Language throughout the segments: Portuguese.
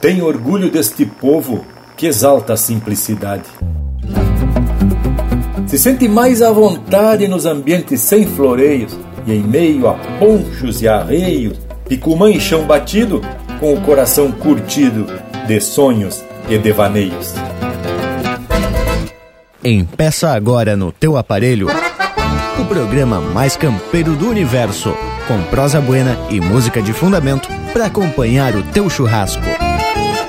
Tenho orgulho deste povo que exalta a simplicidade. Se sente mais à vontade nos ambientes sem floreios e em meio a ponchos e arreios, picumã e chão batido, com o coração curtido de sonhos e devaneios. Empeça agora no teu aparelho o programa mais campeiro do universo, com prosa buena e música de fundamento para acompanhar o teu churrasco.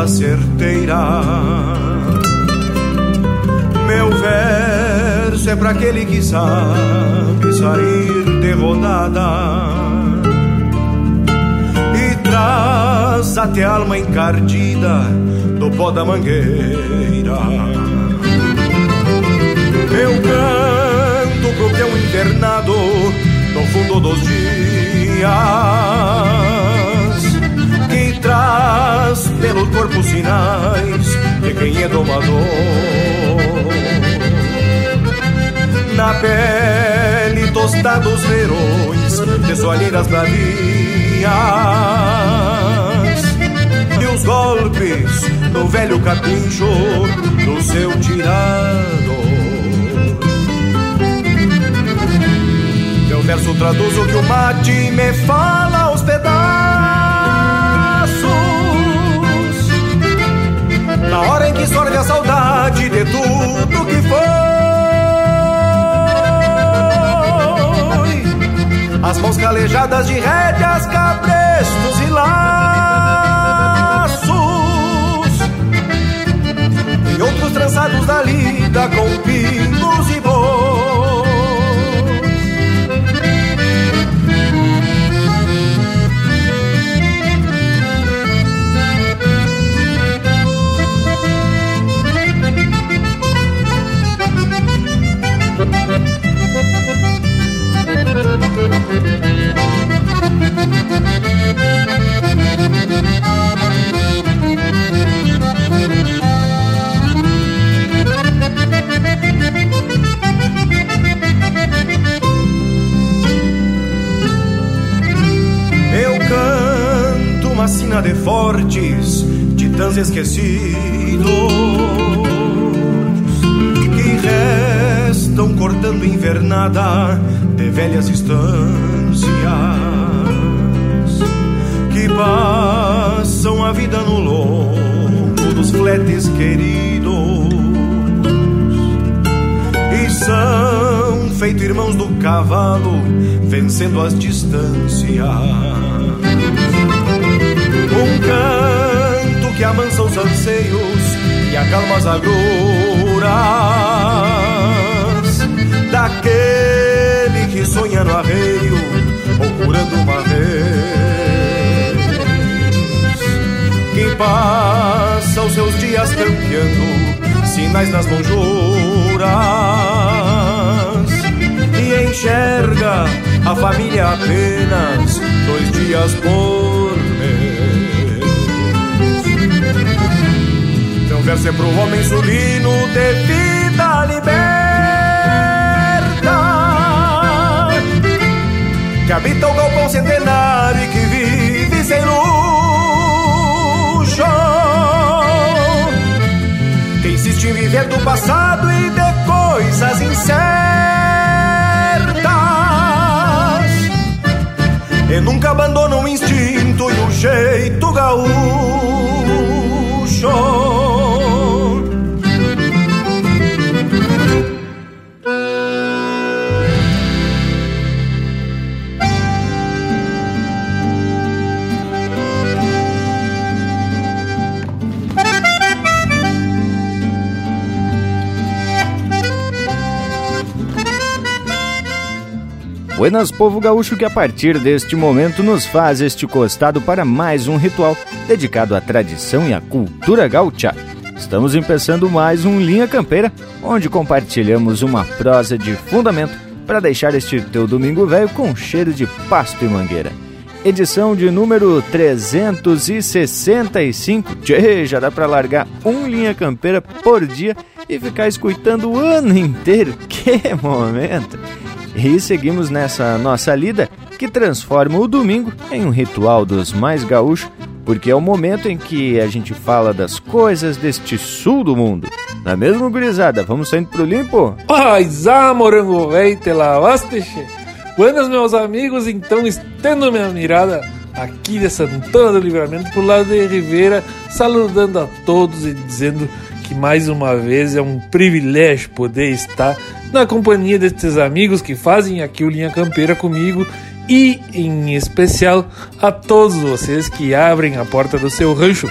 Volta certeira. Meu verso é para aquele que sabe sair de rodada e traz até a alma encardida do pó da mangueira. Meu canto pro teu internado no fundo dos dias pelo corpo sinais de quem é domador. Na pele tostados verões de soalheiras bravias e os golpes no velho capincho do seu tirado. verso traduz o que o mate me fala aos pedaços. Na hora em que sorve a saudade de tudo que foi. As mãos calejadas de rédeas, cabrestos e laços. E outros trançados da lida com pingos e bois. De fortes, titãs esquecidos invernada de velhas estâncias que passam a vida no longo dos fletes queridos e são feito irmãos do cavalo vencendo as distâncias. Um canto que amansa os anseios e acalma as agruras daquele que sonha no arreio, procurando uma vez. Que passa os seus dias campeando sinais nas lonjuras e enxerga a família apenas dois dias por mês. Então verso é pro homem sulino de vida liberta que habita o galpão centenário e que vive sem luxo. Que insiste em viver do passado e de coisas incertas. E nunca abandona o instinto e o jeito gaúcho. Buenas Povo Gaúcho que a partir deste momento nos faz este costado para mais um ritual dedicado à tradição e à cultura gaúcha. Estamos empeçando mais um Linha Campeira, onde compartilhamos uma prosa de fundamento para deixar este teu domingo velho com cheiro de pasto e mangueira. Edição de número 365. Tchê, já dá para largar um Linha Campeira por dia e ficar escutando o ano inteiro. Que momento! E seguimos nessa nossa lida que transforma o domingo em um ritual dos mais gaúchos, porque é o momento em que a gente fala das coisas deste sul do mundo. Não é mesmo, gurizada? Vamos saindo pro limpo? Paisá, morango velho, te lavaste? Buenas, meus amigos, então estendo minha mirada aqui de Santana do Livramento, pro lado de Ribeira, saludando a todos e dizendo que mais uma vez é um privilégio poder estar na companhia destes amigos que fazem aqui o Linha Campeira comigo e, em especial, a todos vocês que abrem a porta do seu rancho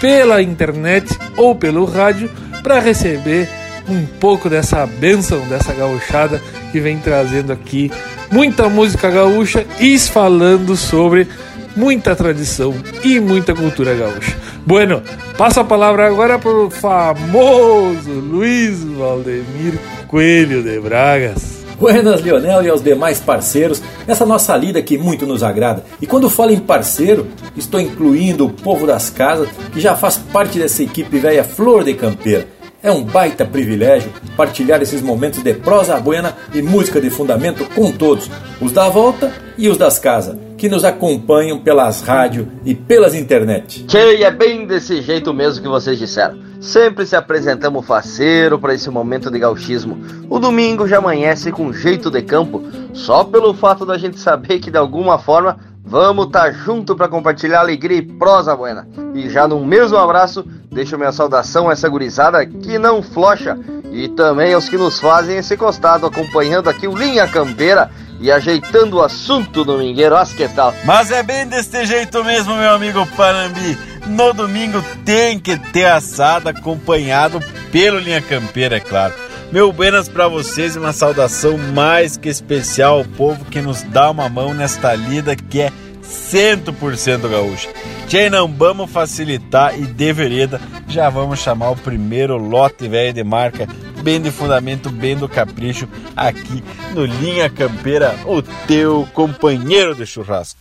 pela internet ou pelo rádio para receber um pouco dessa benção, dessa gauchada que vem trazendo aqui muita música gaúcha e falando sobre muita tradição e muita cultura gaúcha. Bueno, passo a palavra agora para o famoso Luiz Valdemir Coelho de Bragas. Buenas, Leonel e aos demais parceiros, nessa nossa lida que muito nos agrada. E quando falo em parceiro, estou incluindo o povo das casas que já faz parte dessa equipe velha Flor de Campeira. É um baita privilégio partilhar esses momentos de prosa buena e música de fundamento com todos, os da volta e os das casas, que nos acompanham pelas rádios e pelas internet. Tchê, é bem desse jeito mesmo que vocês disseram. Sempre se apresentamos faceiro para esse momento de gauchismo. O domingo já amanhece com jeito de campo, só pelo fato da gente saber que de alguma forma vamos estar tá junto para compartilhar alegria e prosa buena. E já no mesmo abraço, deixo minha saudação a essa gurizada que não flocha e também aos que nos fazem esse costado acompanhando aqui o Linha Campeira e ajeitando o assunto domingueiro, as que tal? Mas é bem deste jeito mesmo, meu amigo Panambi. No domingo tem que ter assado acompanhado pelo Linha Campeira, é claro. Meu buenas para vocês e uma saudação mais que especial ao povo que nos dá uma mão nesta lida que é 100% gaúcha. Tchê, não vamos facilitar e de vereda, já vamos chamar o primeiro lote velho de marca, bem de fundamento, bem do capricho, aqui no Linha Campeira, o teu companheiro de churrasco.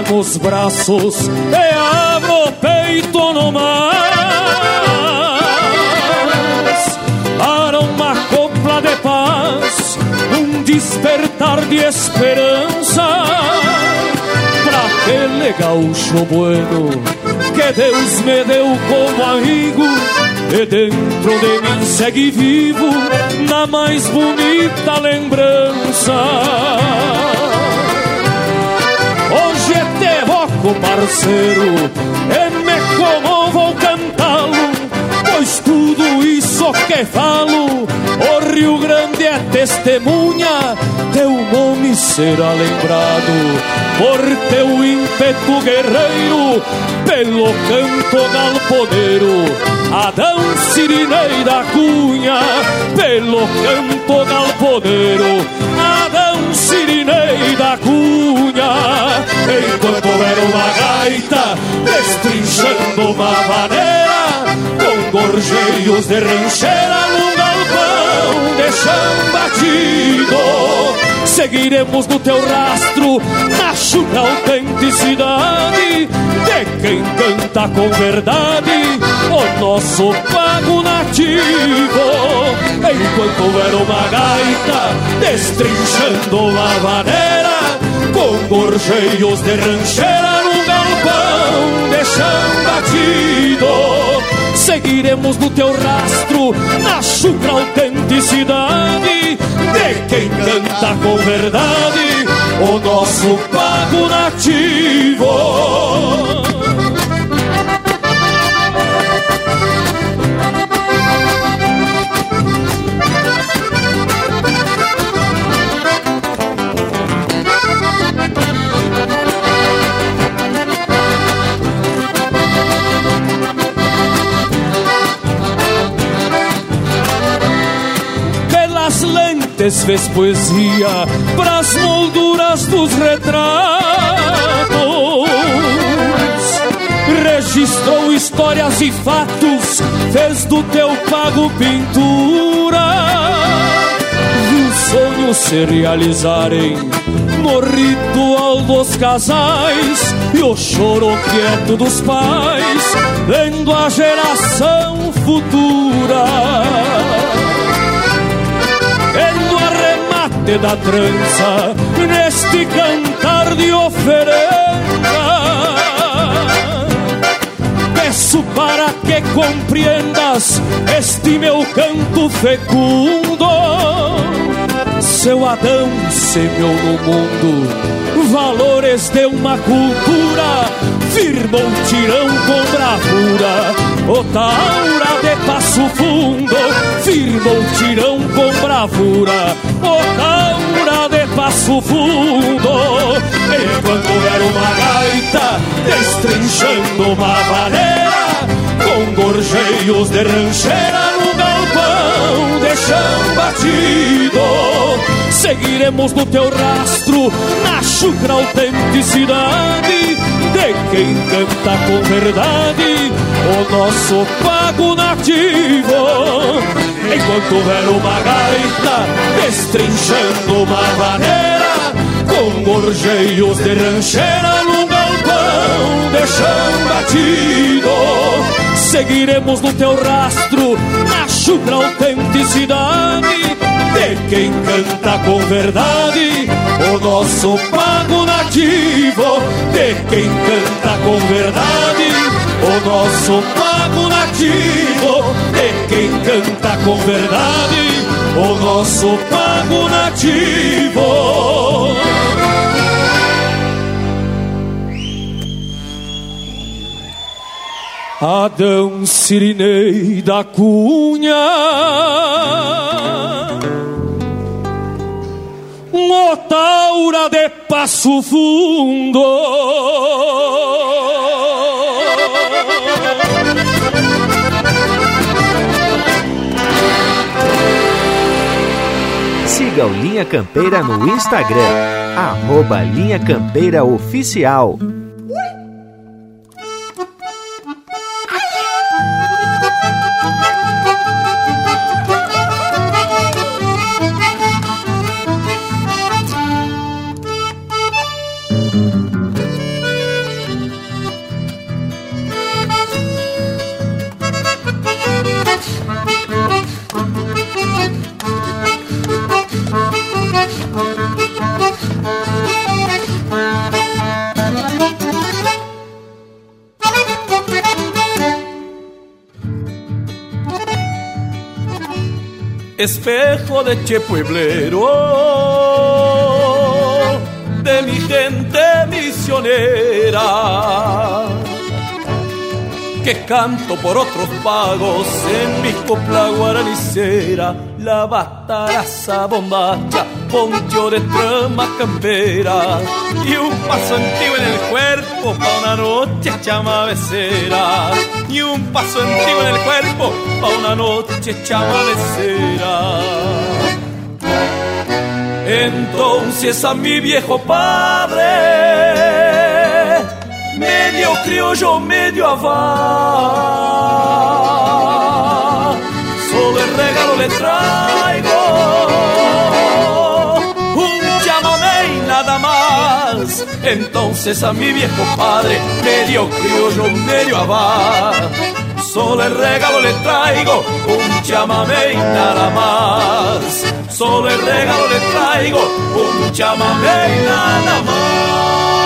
Nos braços e abro o peito no mar para uma copla de paz, um despertar de esperança para aquele gaúcho bueno que Deus me deu como amigo e dentro de mim segue vivo na mais bonita lembrança. Evoco, parceiro, e me comovo ao cantá-lo, pois tudo isso que falo, o Rio Grande é testemunha, teu nome será lembrado, por teu ímpeto guerreiro, pelo canto galponeiro, Adão Sirinei da Cunha, pelo canto galponeiro, Adão Sirinei da Cunha, enquanto houver uma gaita destrinchando uma maneira, com gorjeios de rancheira num galpão de chão batido. Seguiremos no teu rastro, na chuta autenticidade de quem canta com verdade o nosso pago nativo. Enquanto houver uma gaita destrinchando uma maneira, com gorjeios de rancheira no galpão de chão batido. Seguiremos no teu rastro, na chucra autenticidade de quem canta com verdade o nosso pago nativo. Antes fez poesia pras molduras dos retratos. Registrou histórias e fatos, fez do teu pago pintura. Viu sonhos se realizarem no ritual dos casais e o choro quieto dos pais, lendo a geração futura. Arremate da trança neste cantar de oferenda. Peço para que compreendas este meu canto fecundo seu Adão semeou no mundo valores de uma cultura, firmou tirão com bravura, o taura de passo fundo, firmou tirão com bravura, o taura de passo fundo, enquanto era uma gaita destrinchando uma vaneira, com gorjeios de rancheira no galpão de chão batido. Seguiremos no teu rastro, na chucra autenticidade de quem canta com verdade o nosso pago nativo. Enquanto houver uma gaita destrinchando uma maneira, com gorjeios de rancheira no galpão de chão batido. Seguiremos no teu rastro, na chucra autenticidade de quem canta com verdade o nosso pago nativo. De quem canta com verdade o nosso pago nativo. De quem canta com verdade o nosso pago nativo. Adão Sirinei da Cunha Motaura de Passo Fundo Siga o Linha Campeira no Instagram, arroba Linha Campeira Oficial. Espejo de che pueblero, de mi gente misionera, que canto por otros pagos en mi copla guaranicera, la bataraza bombacha, poncho de trama campera, y un paso antiguo en el cuerpo pa' una noche chamavecera, y un paso antiguo en el cuerpo pa' una noche chamavecera. Entonces a mi viejo padre, medio criollo, medio avá, solo el regalo le traigo Entonces a mi viejo padre, medio criollo, medio avá, solo el regalo le traigo un chamamé y nada más. Solo el regalo le traigo un chamamé y nada más.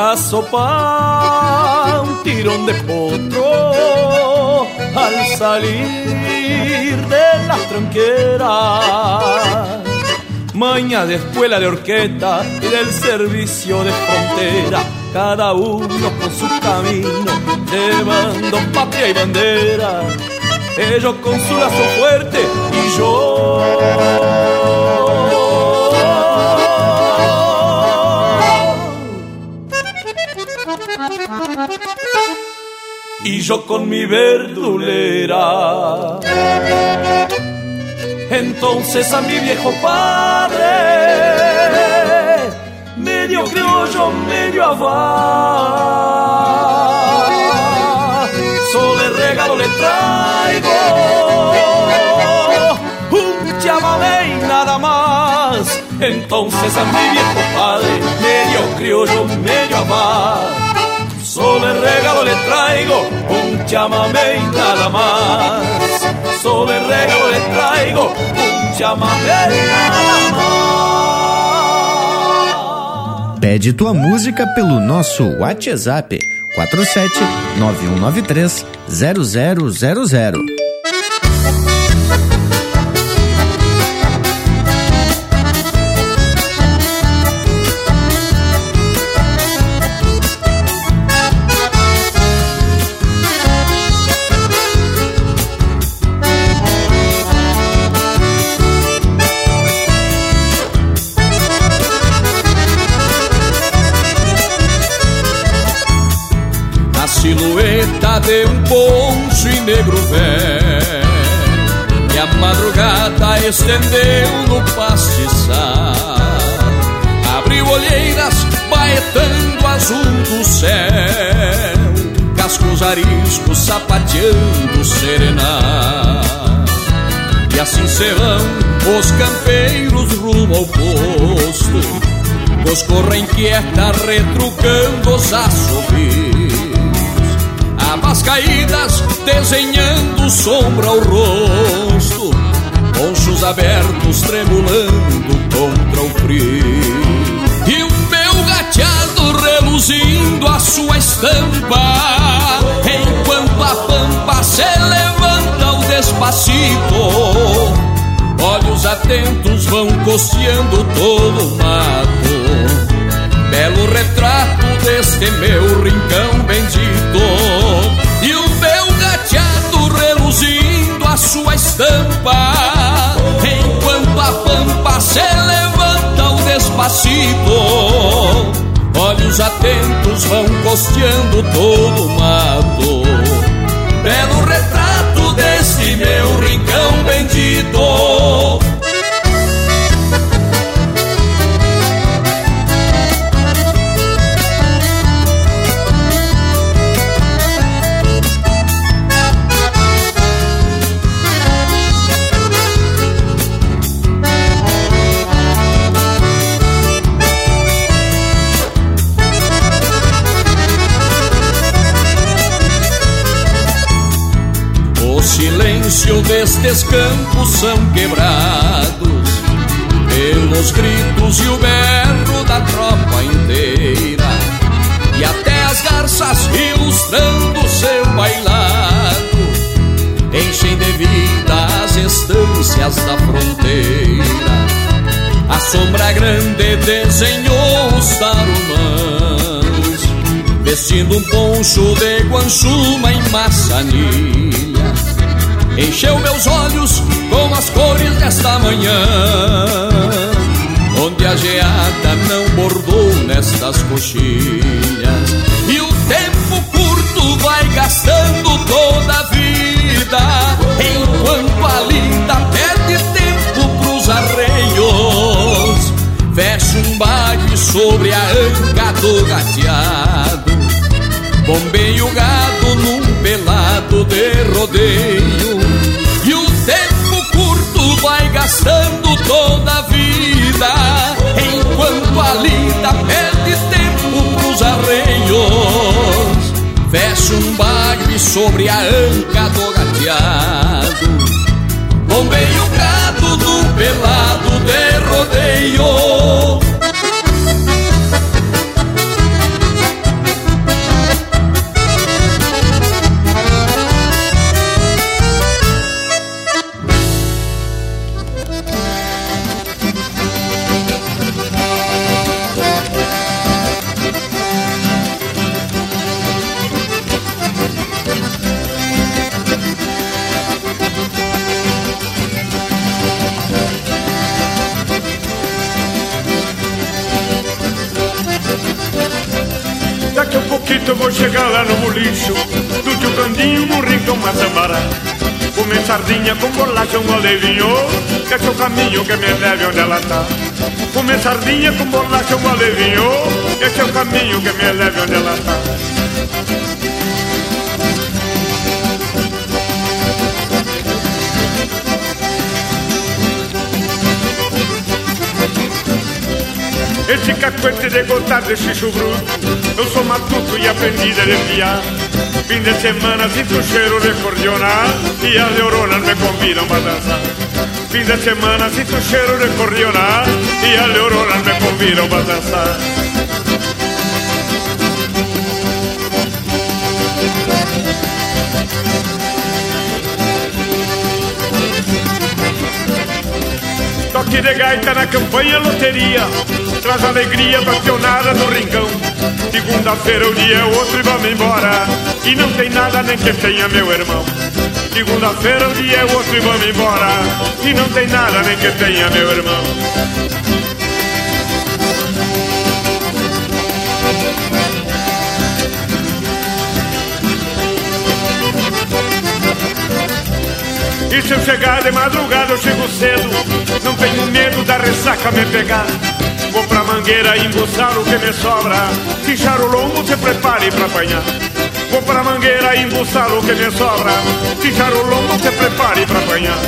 Galopa un tirón de potro al salir de las tranqueras. Maña de escuela de orquesta y del servicio de frontera, cada uno con su camino, llevando patria y bandera. Ellos con su lazo fuerte y yo y yo con mi verdulera. Entonces a mi viejo padre, medio criollo, medio avá, solo el regalo le traigo un y nada más. Entonces a mi viejo padre, medio criollo, medio avá Solo el regalo le traigo un chamamé y nada más. Solo el regalo le traigo un chamamé y nada más. Pede tua música pelo nosso WhatsApp 47 9193 0000. Estendeu no pastiçal Abriu olheiras baetando azul do céu. Cascos ariscos sapateando serenar. E assim se vão os campeiros rumo ao posto. Coscorra inquieta retrucando os assobios. Abas caídas desenhando sombra ao rosto Ponchos abertos tremulando contra o frio. E o meu gateado reluzindo a sua estampa. Enquanto a pampa se levanta o despacito. Olhos atentos vão costeando todo o mato. Belo retrato deste meu rincão bendito. E o meu gateado reluzindo a sua estampa Olhos atentos vão costeando todo o mato. Belo retrato deste meu rincão bendito destes campos são quebrados pelos gritos e o berro da tropa inteira e até as garças ilustrando seu bailado enchem de vida as estâncias da fronteira. A sombra grande desenhou os tarumãs, vestindo um poncho de guanchuma em maçanilha encheu meus olhos com as cores desta manhã, onde a geada não bordou nestas coxilhas, e o tempo curto vai gastando toda a vida, enquanto a linda perde tempo pros arreios. Fecha um baile sobre a anca do gateado, bombeia o gado num pelado de rodeio vida Enquanto a lida perde tempo pros arreios. Fecha um bagre sobre a anca do gateado Bombeia o gado do pelado de rodeio vou chegar lá no bolicho Do tio Candinho no rincão Mazambará Comer sardinha com bolacha, um alevinho Que é seu caminho que me leve onde ela tá. Comer sardinha com bolacha, um alevinho Que é seu caminho que me leve onde ela tá Esse cacuete de gotado de xixo bruto. Eu sou matuto e aprendi a desviar Fim de semana sinto cheiro de cordiona E as neuronas me convidam para dançar. Fim de semana sinto cheiro de cordiona E as neuronas me convidam para dançar Toque de gaita na campanha loteria. Traz alegria pra pionada no rincão. Segunda-feira o dia é outro e vamos embora. E não tem nada nem que tenha meu irmão. Segunda-feira o dia é outro e vamos embora. E não tem nada nem que tenha meu irmão. E se eu chegar de madrugada eu chego cedo tenho medo da ressaca me pegar. Vou pra mangueira embuçar o que me sobra. Fichar o lombo, se prepare pra apanhar. Vou pra mangueira embuçar o que me sobra. Fichar o lombo, se prepare pra apanhar.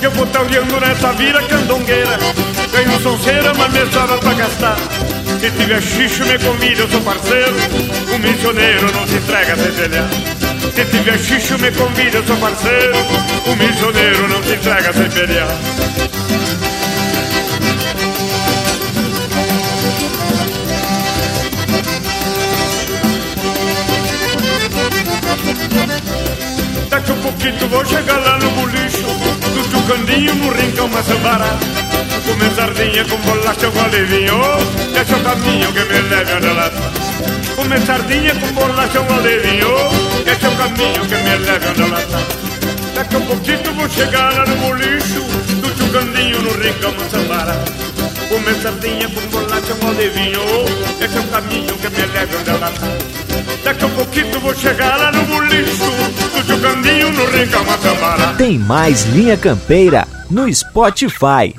Eu vou talhando nessa vira candongueira. Tenho sonceira, mas me sobra pra gastar Se tiver xixo, me convida, eu sou parceiro. O missioneiro não se entrega sem pelear Se tiver xixo, me convida, eu sou parceiro. O missioneiro não se entrega sem pelear Daqui a pouquinho vou chegar lá no bolicho Do Tucandinho no rincão Maçambara Comer sardinha com bolacha com alevinho Deixa o caminho que me onde ela tá Comer sardinha com bolacha com alevinho Deixa o caminho que me onde ela tá Daqui a pouquinho vou chegar lá no bolicho Do Tucandinho no rincão Maçambara Comer sardinha com bolacha com alevinho Deixa o caminho que me leve onde ela tá. Daqui a pouquinho vou chegar lá no bolicho Do Tucandinho no rincão Maçambara Tem mais Linha Campeira no Spotify.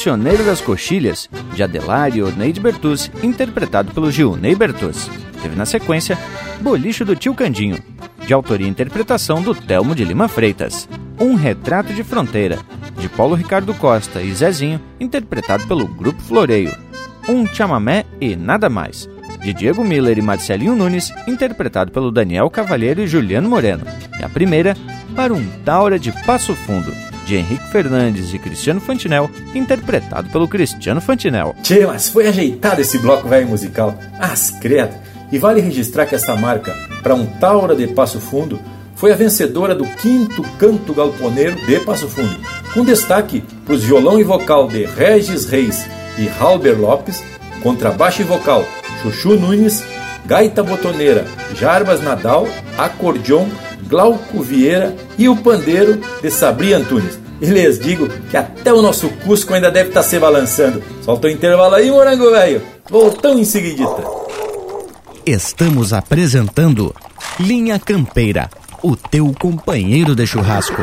Cancioneiro das Coxilhas, de Adelário Neide Bertuzzi, interpretado pelo Gilney Bertuzzi. Teve na sequência Bolicho do Tio Candinho, de autoria e interpretação do Telmo de Lima Freitas. Um Retrato de Fronteira, de Paulo Ricardo Costa e Zezinho, interpretado pelo Grupo Floreio. Um Chamamé e Nada Mais, de Diego Miller e Marcelinho Nunes, interpretado pelo Daniel Cavalheiro e Juliano Moreno. E a primeira, Para um Taura de Passo Fundo, de Henrique Fernandes e Cristiano Fantinel, interpretado pelo Cristiano Fantinel. Tchê, mas foi ajeitado esse bloco velho musical. As credo! E vale registrar que essa marca, para um Taura de Passo Fundo, foi a vencedora do quinto canto galponeiro de Passo Fundo, com destaque para os violão e vocal de Regis Reis e Halber Lopes, contrabaixo e vocal Chuchu Nunes, gaita botoneira Jarbas Nadal, acordeon Glauco Vieira e o pandeiro de Sabri Antunes. E lhes digo que até o nosso Cusco ainda deve estar tá se balançando. Solta o intervalo aí, morango velho. Voltamos em seguidita. Estamos apresentando Linha Campeira, o teu companheiro de churrasco.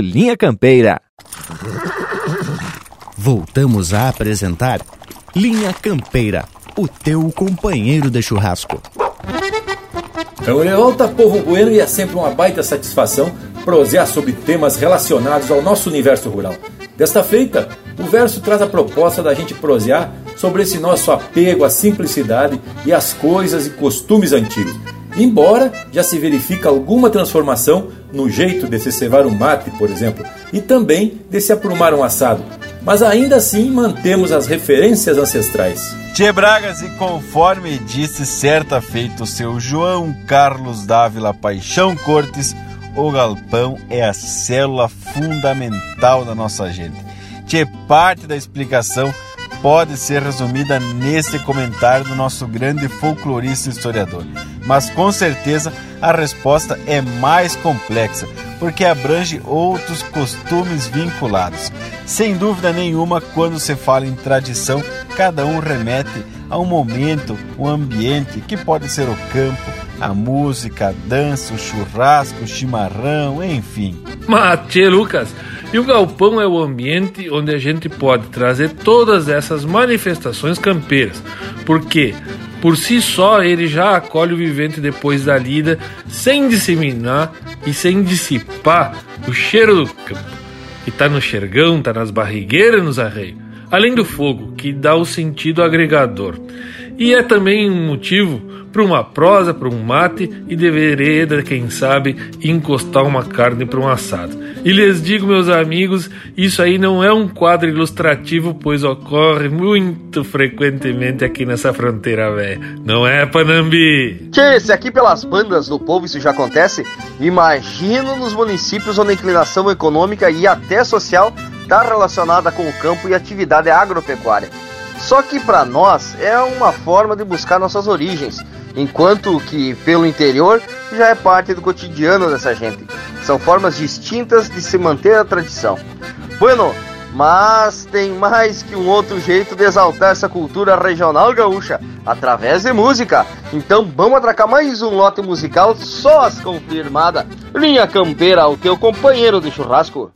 Linha Campeira. Voltamos a apresentar Linha Campeira, o teu companheiro de churrasco. Então ele volta povo bueno e é sempre uma baita satisfação prosear sobre temas relacionados ao nosso universo rural. Desta feita, o verso traz a proposta da gente prosear sobre esse nosso apego à simplicidade e às coisas e costumes antigos embora já se verifica alguma transformação no jeito de se cevar um mate, por exemplo, e também de se aprumar um assado. Mas ainda assim mantemos as referências ancestrais. Tchê Bragas, e conforme disse certa feita o seu João Carlos Dávila Paixão Cortes, o galpão é a célula fundamental da nossa gente. Tchê, parte da explicação pode ser resumida nesse comentário do nosso grande folclorista historiador. Mas com certeza a resposta é mais complexa, porque abrange outros costumes vinculados. Sem dúvida nenhuma, quando se fala em tradição, cada um remete a um momento, um ambiente que pode ser o campo, a música, a dança, o churrasco, o chimarrão, enfim. Mate, Lucas, e o galpão é o ambiente onde a gente pode trazer todas essas manifestações campeiras, porque por si só ele já acolhe o vivente depois da lida, sem disseminar e sem dissipar o cheiro do campo, que está no xergão, está nas barrigueiras, nos arreios, além do fogo, que dá o sentido agregador. E é também um motivo para uma prosa, para um mate e de vereda, quem sabe, encostar uma carne para um assado. E lhes digo, meus amigos, isso aí não é um quadro ilustrativo, pois ocorre muito frequentemente aqui nessa fronteira velha. Não é, Panambi? Tchê, se aqui pelas bandas do povo isso já acontece, imagino nos municípios onde a inclinação econômica e até social está relacionada com o campo e atividade agropecuária. Só que para nós é uma forma de buscar nossas origens, enquanto que pelo interior já é parte do cotidiano dessa gente. São formas distintas de se manter a tradição. Bueno, mas tem mais que um outro jeito de exaltar essa cultura regional gaúcha, através de música. Então vamos atracar mais um lote musical só as confirmada. Linha Campeira, o teu companheiro de churrasco.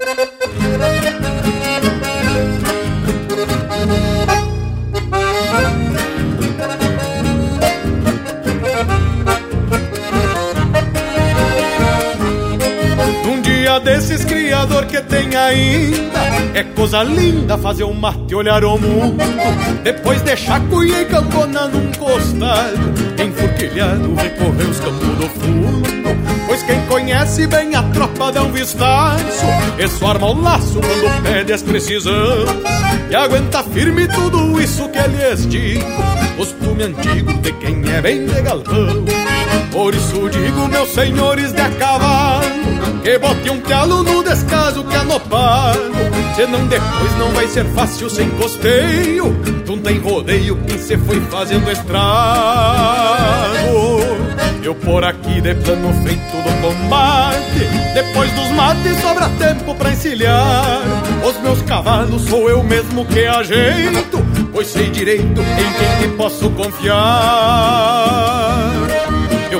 Desses criador que tem ainda. É coisa linda fazer um mate olhar o mundo. Depois deixar cuia e campona num costado. Enfurquilhado recorrer os campos do fundo. Pois quem conhece bem a tropa dá um vistaço. E só arma o laço quando pede as precisão. E aguenta firme tudo isso que lhes digo. Costume antigo de quem é bem de. Por isso digo, meus senhores de a cavalo, que bote um calo no descaso que anopado. Senão depois não vai ser fácil sem costeio. Junta em rodeio quem se foi fazendo estrago. Eu por aqui de plano feito do combate Depois dos mates sobra tempo pra encilhar Os meus cavalos sou eu mesmo que ajeito Pois sei direito em quem te posso confiar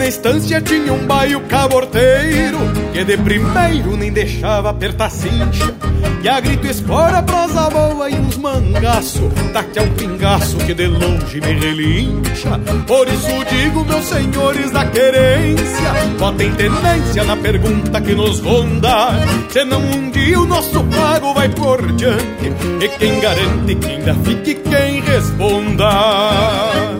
na estância tinha um baio caborteiro Que de primeiro nem deixava apertar cincha E a grito espora, prosa boa e uns mangaço Daqui a um pingaço que de longe me relincha. Por isso digo, meus senhores da querência Botem tenência na pergunta que nos ronda. Senão um dia o nosso pago vai por diante E quem garante que ainda fique quem responda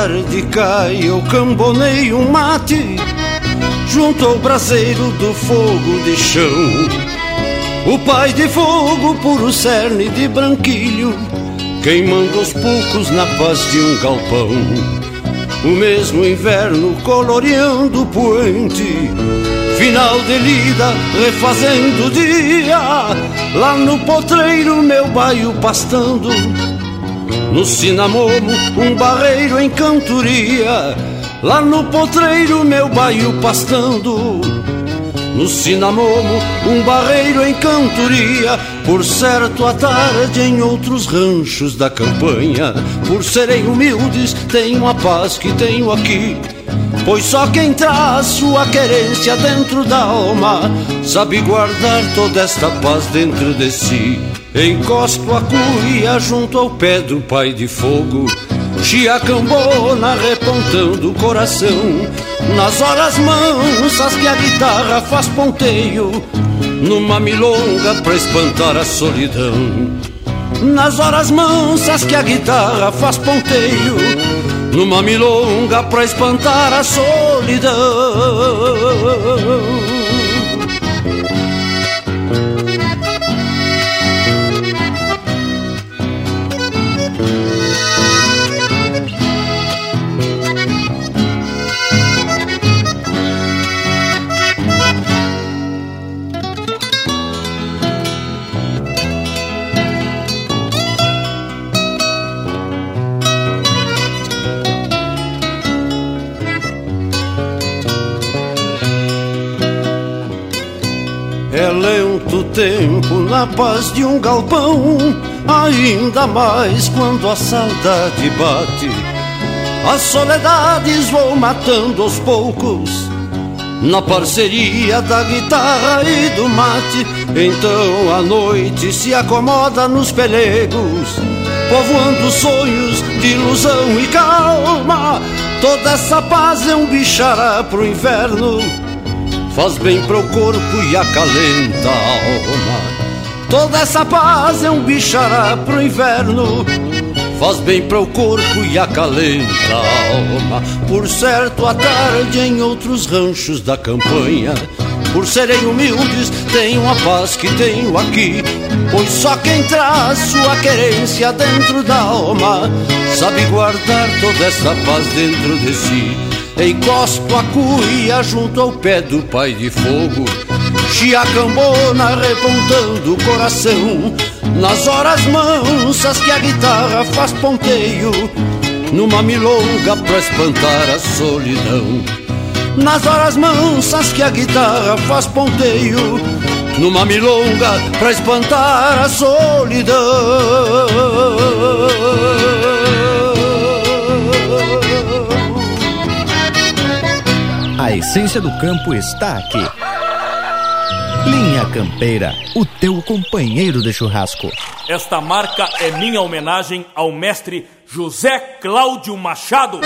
Tarde cai, eu cambonei um mate Junto ao braseiro do fogo de chão. O pai de fogo, puro cerne de branquilho Queimando os poucos na paz de um galpão. O mesmo inverno coloreando o poente Final de lida, refazendo o dia. Lá no potreiro, meu baio pastando no Cinamomo, um barreiro em cantoria. Lá no potreiro, meu baio pastando. No Cinamomo, um barreiro em cantoria. Por certo, à tarde em outros ranchos da campanha. Por serem humildes, tenho a paz que tenho aqui. Pois só quem traz sua querência dentro da alma Sabe guardar toda esta paz dentro de si Encosto a cuia junto ao pé do pai de fogo Chiacambona repontando o coração. Nas horas mansas que a guitarra faz ponteio Numa milonga pra espantar a solidão. Nas horas mansas que a guitarra faz ponteio Numa milonga pra espantar a solidão tempo na paz de um galpão, ainda mais quando a saudade bate. As soledades vão matando aos poucos, na parceria da guitarra e do mate. Então a noite se acomoda nos pelegos, povoando sonhos de ilusão e calma. Toda essa paz é um bichará pro inferno faz bem pro corpo e acalenta a alma. Toda essa paz é um bichará pro inverno, faz bem pro corpo e acalenta a alma. Por certo, a tarde em outros ranchos da campanha, por serem humildes, tenho a paz que tenho aqui. Pois só quem traz sua querência dentro da alma sabe guardar toda essa paz dentro de si. Encosto a cuia junto ao pé do pai de fogo. Chiacambona repontando o coração. Nas horas mansas que a guitarra faz ponteio. Numa milonga pra espantar a solidão. Nas horas mansas que a guitarra faz ponteio. Numa milonga pra espantar a solidão A essência do campo está aqui. Linha Campeira, o teu companheiro de churrasco. Esta marca é minha homenagem ao mestre José Cláudio Machado.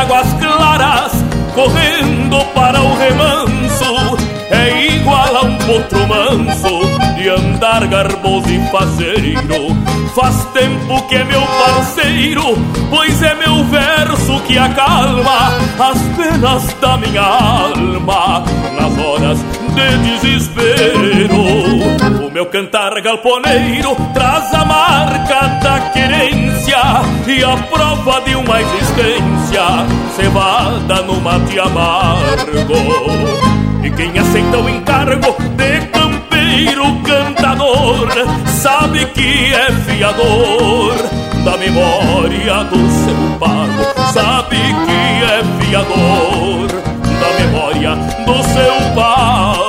Águas claras, correndo para o remanso. É igual a um potro manso, de andar garboso e faceiro. Faz tempo que é meu parceiro, pois é meu verso que acalma as penas da minha alma nas horas de desespero. O meu cantar galponeiro traz a marca da querência e a prova de uma existência cevada no mate amargo. E quem aceita o encargo de campeiro cantador sabe que é fiador da memória do seu pago, sabe que é fiador da memória do seu pago.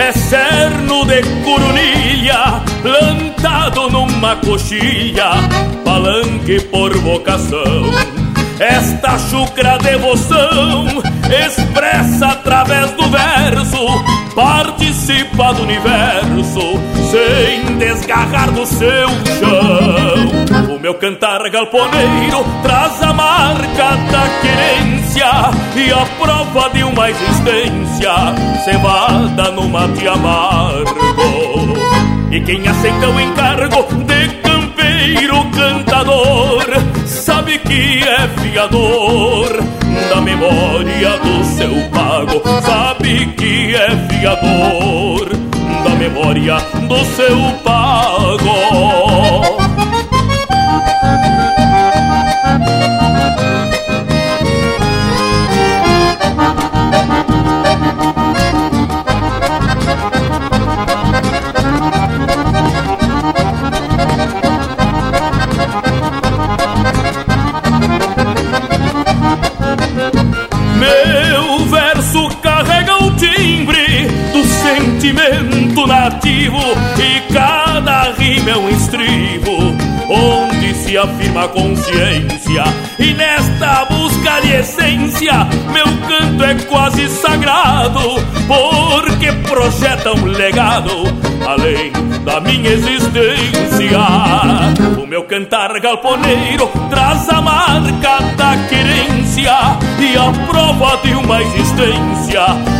é cerno de coronilha plantado numa coxilha, palanque por vocação. Esta chucra devoção expressa através do verso, participa do universo sem desgarrar do seu chão. O meu cantar galponeiro traz a marca da querência e a prova de uma existência cevada no mate amargo. E quem aceita o encargo de campeiro cantador sabe que é fiador da memória do seu pago, sabe que é fiador da memória do seu pago. Sentimento nativo e cada rima é um estribo onde se afirma a consciência. E nesta busca de essência, meu canto é quase sagrado, porque projeta um legado além da minha existência. O meu cantar galponeiro traz a marca da querência e a prova de uma existência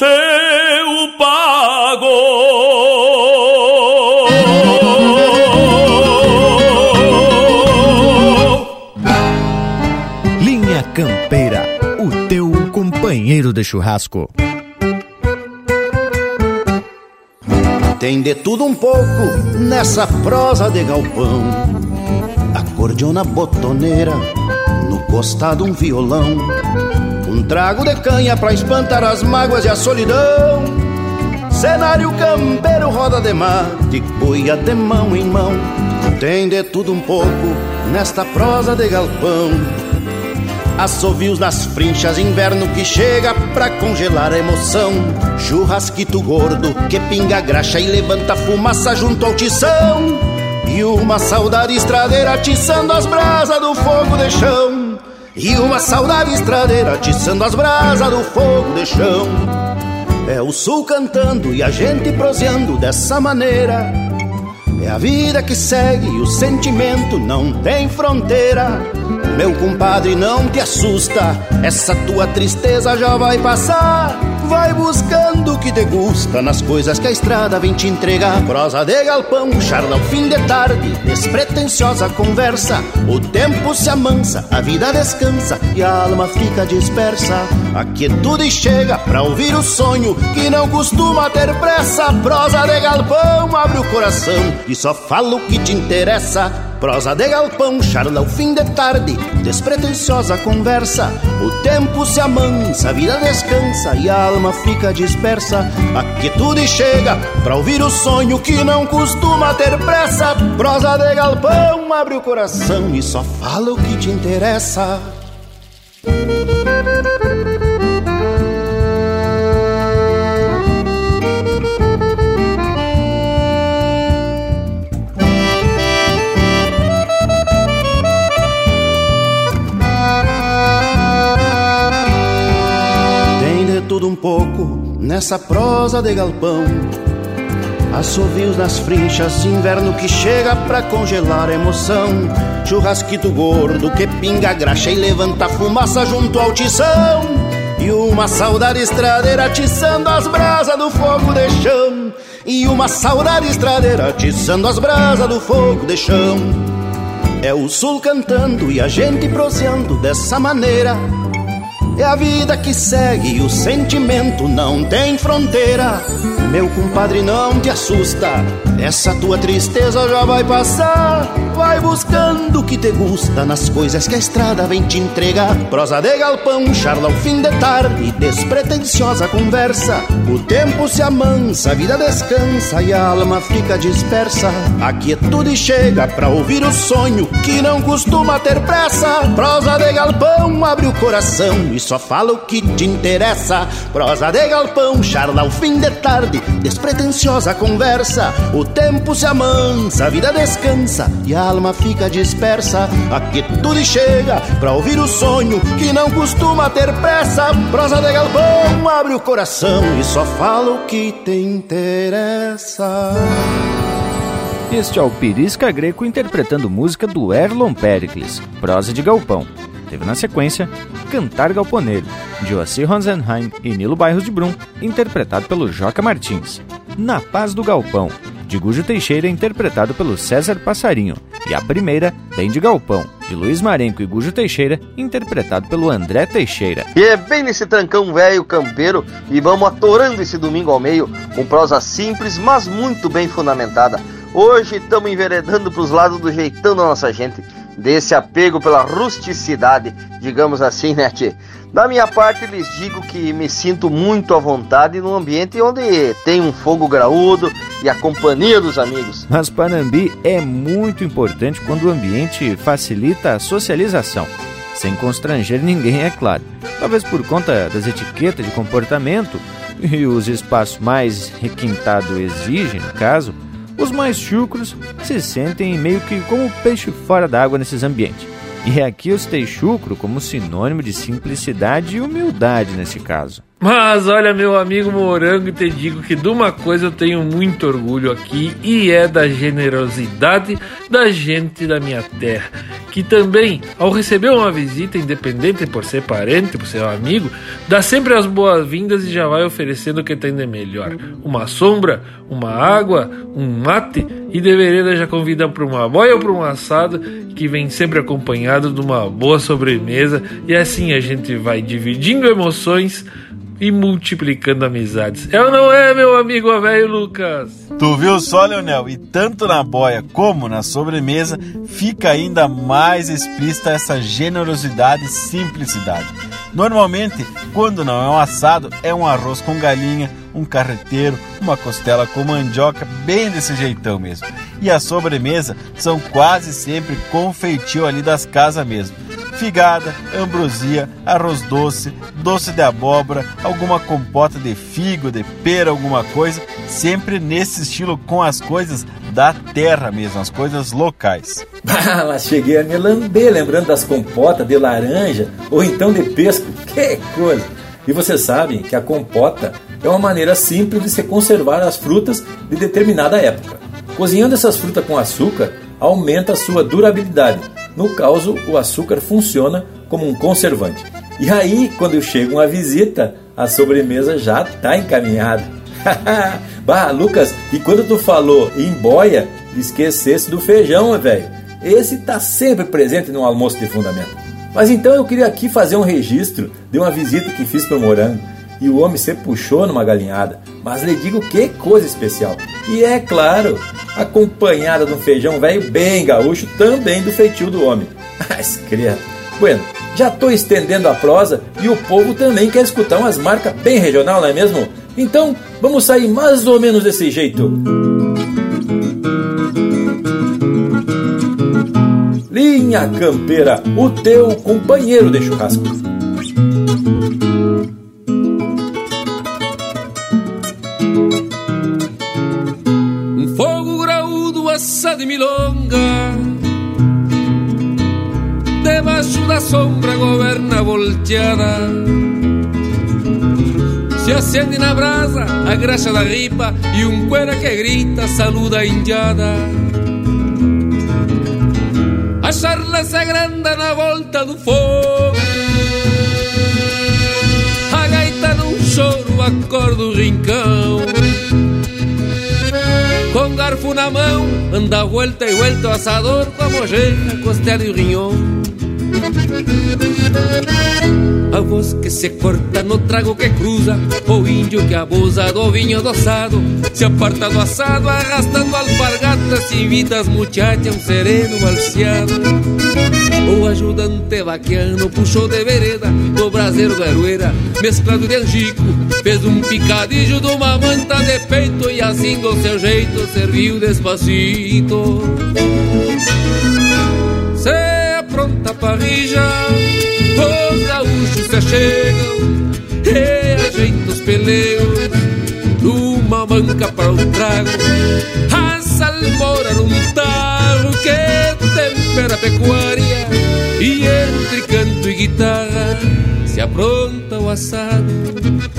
seu pago. Linha Campeira, o teu companheiro de churrasco. Tem de tudo um pouco nessa prosa de galpão. Acordeona botoneira, no costado um violão. Um trago de canha pra espantar as mágoas e a solidão. Cenário campeiro, roda de mate, boia de mão em mão. Tem de tudo um pouco nesta prosa de galpão. Assovios nas frinchas, inverno que chega pra congelar a emoção. Churrasquito gordo que pinga graxa e levanta fumaça junto ao tição. E uma saudade estradeira atiçando as brasas do fogo de chão. E uma saudade estradeira atiçando as brasas do fogo de chão. É o sul cantando e a gente proseando dessa maneira. É a vida que segue e o sentimento não tem fronteira. Meu compadre, não te assusta, essa tua tristeza já vai passar. Vai buscando o que te gusta nas coisas que a estrada vem te entregar. Prosa de galpão, charla ao fim de tarde, despretensiosa conversa. O tempo se amansa, a vida descansa e a alma fica dispersa. A quietude chega pra ouvir o sonho que não costuma ter pressa. Prosa de galpão, abre o coração e só fala o que te interessa. Prosa de galpão, charla ao fim de tarde, despretensiosa conversa. O tempo se amansa, a vida descansa e a alma fica dispersa. A quietude chega pra ouvir o sonho que não costuma ter pressa. Prosa de galpão, abre o coração e só fala o que te interessa. Tudo um pouco nessa prosa de galpão. Assovios nas frinchas, inverno que chega pra congelar a emoção. Churrasquito gordo que pinga graxa e levanta fumaça junto ao tição. E uma saudade estradeira atiçando as brasas do fogo de chão. E uma saudade estradeira atiçando as brasas do fogo de chão. É o sul cantando e a gente proseando dessa maneira. É a vida que segue o sentimento não tem fronteira. Meu compadre, não te assusta, essa tua tristeza já vai passar. Vai buscando o que te gusta nas coisas que a estrada vem te entregar. Prosa de galpão, charla ao fim de tarde, despretensiosa conversa. O tempo se amansa, a vida descansa e a alma fica dispersa. A quietude chega pra ouvir o sonho que não costuma ter pressa. Prosa de galpão, abre o coração e só fala o que te interessa. Prosa de galpão, charla ao fim de tarde, despretensiosa conversa. O tempo se amansa, a vida descansa e a alma fica dispersa. A quietude chega pra ouvir o sonho que não costuma ter pressa. Prosa de galpão, abre o coração e só fala o que te interessa. Este é o Pirisca Greco interpretando música do Erlon Pericles, prosa de galpão. Teve na sequência Cantar Galponeiro, de Joacir Rosenheim e Nilo Bairros de Brum, interpretado pelo Joca Martins. Na Paz do Galpão, de Gujo Teixeira, interpretado pelo César Passarinho. E a primeira, Bem de Galpão, de Luiz Marenco e Gujo Teixeira, interpretado pelo André Teixeira. E é bem nesse trancão velho campeiro e vamos atorando esse domingo ao meio com prosa simples, mas muito bem fundamentada. Hoje estamos enveredando para os lados do jeitão da nossa gente, desse apego pela rusticidade, digamos assim, né, tchê? Da minha parte, lhes digo que me sinto muito à vontade num ambiente onde tem um fogo graúdo e a companhia dos amigos. Mas Panambi é muito importante quando o ambiente facilita a socialização, sem constranger ninguém, é claro. Talvez por conta das etiquetas de comportamento e os espaços mais requintados exigem, no caso, os mais chucros se sentem meio que como peixe fora d'água nesses ambientes. E aqui eu citei chucro como sinônimo de simplicidade e humildade nesse caso. Mas olha, meu amigo Morango, te digo que de uma coisa eu tenho muito orgulho aqui e é da generosidade da gente da minha terra. Que também, ao receber uma visita, independente por ser parente, por ser amigo, dá sempre as boas-vindas e já vai oferecendo o que tem de melhor: uma sombra, uma água, um mate e de vereda já convida para uma boia ou para um assado que vem sempre acompanhado de uma boa sobremesa e assim a gente vai dividindo emoções e multiplicando amizades. É ou não é, meu amigo velho Lucas? Tu viu só, Leonel? E tanto na boia como na sobremesa fica ainda mais explícita essa generosidade e simplicidade. Normalmente, quando não é um assado, é um arroz com galinha, um carreteiro, uma costela com mandioca, bem desse jeitão mesmo. E a sobremesa são quase sempre com feitio ali das casas mesmo figada, ambrosia, arroz doce, doce de abóbora, alguma compota de figo, de pera, alguma coisa, sempre nesse estilo com as coisas da terra mesmo, as coisas locais. Mas cheguei a me lamber lembrando das compotas de laranja ou então de pesco, que coisa! E vocês sabem que a compota é uma maneira simples de se conservar as frutas de determinada época. Cozinhando essas frutas com açúcar aumenta a sua durabilidade no caso, o açúcar funciona como um conservante. E aí, quando chega uma visita, a sobremesa já está encaminhada. bah, Lucas, e quando tu falou em boia, esquecesse do feijão, velho. Esse tá sempre presente no almoço de fundamento. Mas então eu queria aqui fazer um registro de uma visita que fiz para o Morango e o homem se puxou numa galinhada. Mas lhe digo que coisa especial. E é claro, acompanhada de um feijão velho bem gaúcho, também do feitio do homem. Mas, criado. Bueno, já estou estendendo a prosa e o povo também quer escutar umas marcas bem regional, não é mesmo? Então, vamos sair mais ou menos desse jeito. Linha Campeira, o teu companheiro de churrasco. Volteada. Se acende na brasa a graxa da ripa e um cuera que grita saluda a indiada. A charla se agranda na volta do fogo. A gaita num choro acorda o rincão. Com garfo na mão, anda vuelta e vuelta asador com a mojeira, costela e o rinhão. A voz que se corta no trago que cruza, o índio que abusa do vinho adoçado, se aparta do assado, arrastando alpargatas, invita as muchachas um sereno balseado. O ajudante vaquiano puxou de vereda do braseiro do Arueira, mesclado de angico, fez um picadilho de uma manta de peito e assim do seu jeito serviu despacito. Se apronta a parrilla, os gaúchos se achegam ajeitam os peleus numa manca para o trago, a salmoura num tarro que tempera a pecuária e entre canto e guitarra se apronta o assado.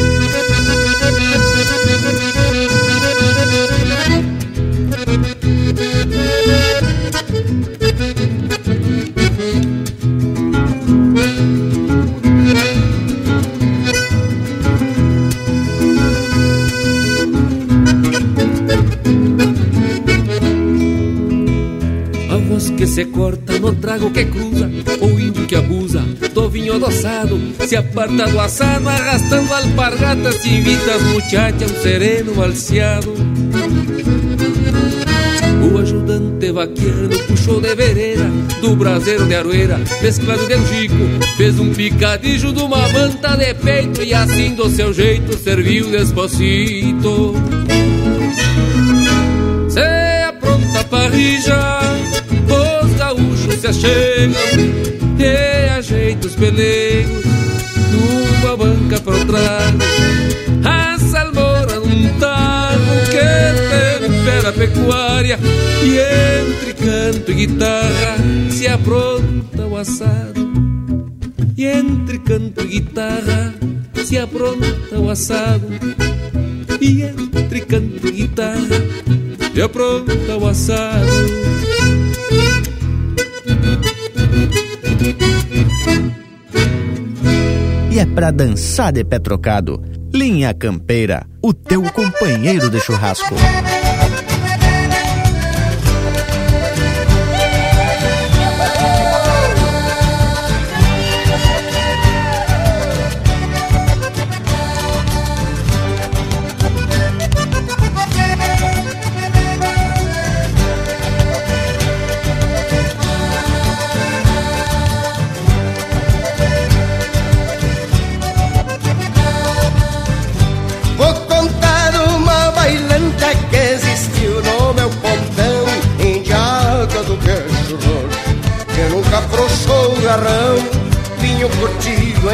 Se corta no trago que cruza, o índio que abusa do vinho adoçado, se aparta do assado, arrastando alpargatas, invita as muchachas um sereno balseado. O ajudante vaqueiro puxou de vereira Do braseiro de aroeira Mesclado de angico Fez um picadilho de uma manta de peito E assim do seu jeito serviu despacito Se apronta parrija se achegam E ajeita os pelegos Numa banca pro trago. A salmoura num tago Que tempera a pecuária E entre canto e guitarra Se apronta o assado. E entre canto e guitarra Se apronta o assado. E entre canto e guitarra Se apronta o assado E é pra dançar de pé trocado. Linha Campeira, o teu companheiro de churrasco.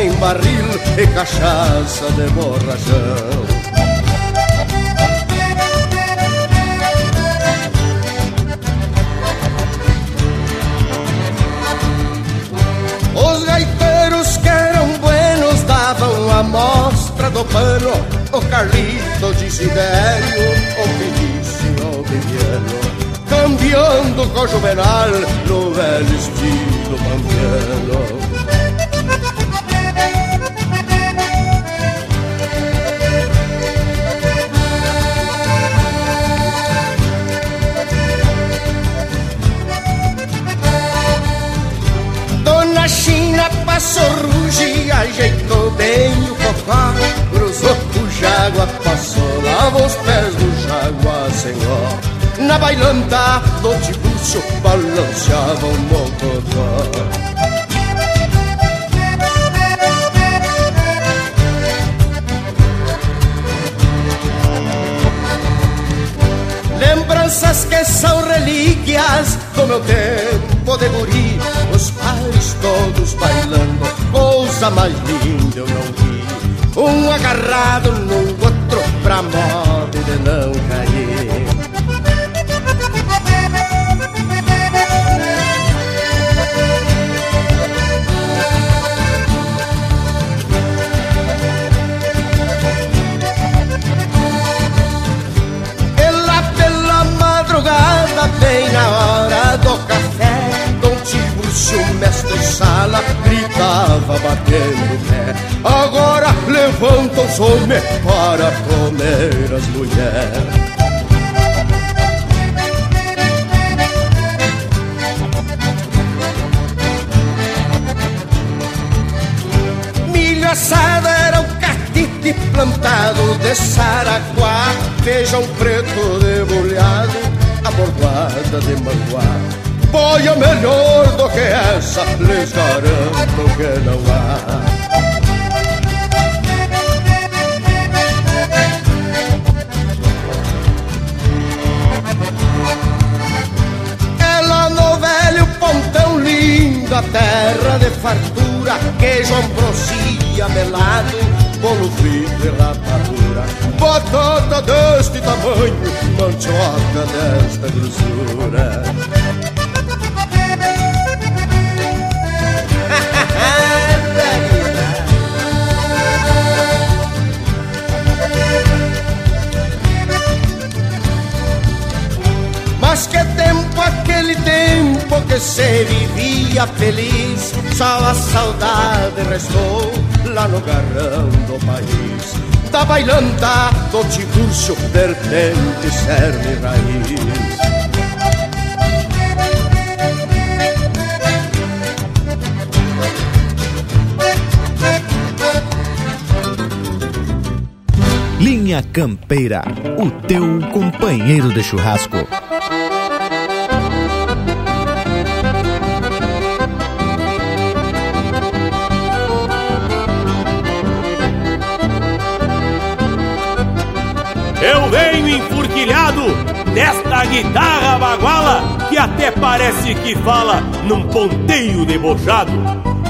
Em barril e cachaça de borrachão. Os gaiteiros que eram buenos davam a mostra do pano O Carlito de Sidério, o Felício Viviano Cambiando com o Juvenal no velho estilo pampiano China passou ruge, ajeitou bem o cocó Cruzou o jágua, passou, lavou os pés do jágua ó Na bailanta do tibúcio balanceava um mocotó. Lembranças que são relíquias do meu tempo de guri Os pares todos bailando, coisa mais linda eu não vi. Um agarrado no outro pra moda de não cair sala, gritava batendo pé. Agora levanta os homens para comer as mulheres. Milho assado era o catite plantado de saraguá. Feijão preto debulhado, abordoada de manguá Boia melhor do que essa, lhes garanto que não há pontão lindo, a terra de fartura, queijo ambrosia melado, bolo frito e rapadura, batata deste tamanho, mandioca desta grossura. Mas que tempo aquele tempo que se vivia feliz. Só a saudade restou lá no garrão do país Da bailanta do Tiburcio, vertente, cerne raiz Linha Campeira, o teu companheiro de churrasco. Eu venho enfurquilhado desta guitarra baguala que até parece que fala num ponteio debochado.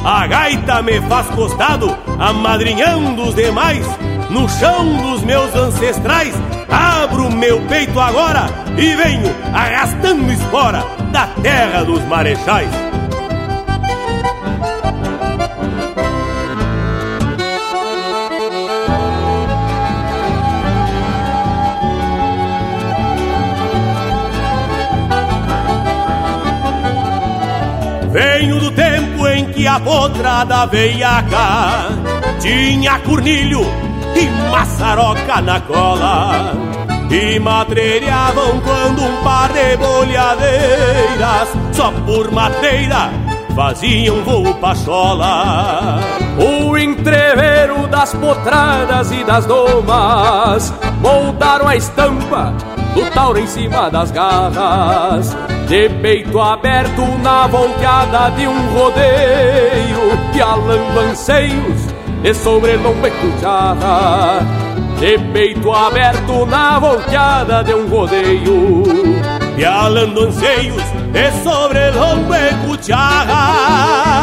A gaita me faz costado, amadrinhando os demais, no chão dos meus ancestrais. Abro meu peito agora e venho arrastando espora da terra dos marechais. Potrada veiaca tinha cornilho e maçaroca na cola. E madreiravam quando um par de bolhadeiras, só por madeira, faziam voo pachola. O entreveiro das potradas e das domas moldaram a estampa do tauro em cima das garras. De peito aberto na volteada de um rodeio, pialando anseios de sobrelombo e cuchara. De peito aberto na volteada de um rodeio, pialando anseios de sobrelombo e cuchara.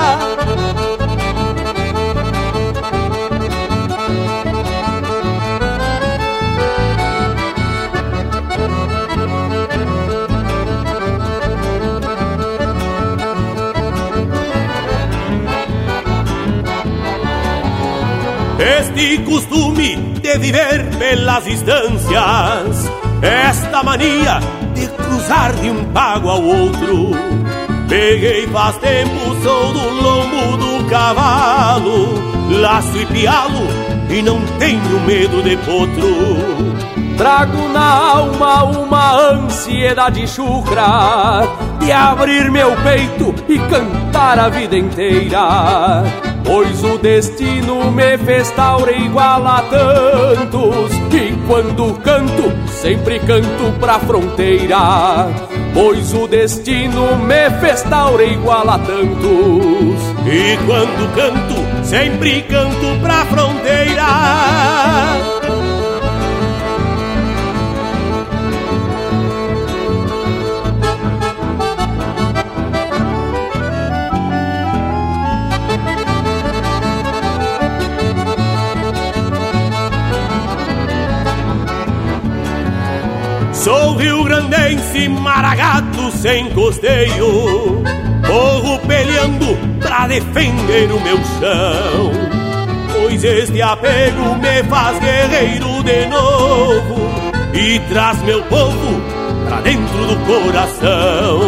Este costume de viver pelas distâncias, esta mania de cruzar de um pago ao outro. Peguei faz tempo, sou do lombo do cavalo, laço e pialo e não tenho medo de potro. Trago na alma uma ansiedade chucra de abrir meu peito e cantar a vida inteira. Pois o destino me fez taura igual a tantos E quando canto, sempre canto pra fronteira. Pois o destino me fez taura igual a tantos E quando canto, sempre canto pra fronteira Sou rio-grandense, maragato sem costeio. Corro peleando pra defender o meu chão. Pois este apego me faz guerreiro de novo E traz meu povo pra dentro do coração.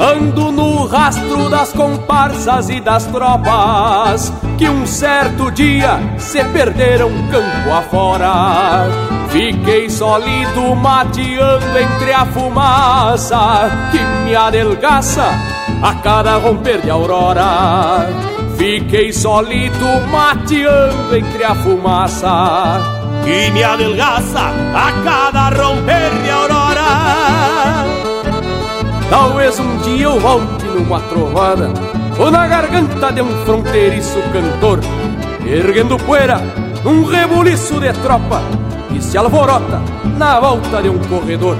Ando no rastro das comparsas e das tropas Que um certo dia se perderam campo afora. Fiquei solido mateando entre a fumaça Que me adelgaça a cada romper de aurora. Fiquei solido mateando entre a fumaça Que me adelgaça a cada romper de aurora. Talvez um dia eu volte numa trovada Ou na garganta de um fronteiriço cantor Erguendo poeira num rebuliço de tropa Que se alvorota na volta de um corredor.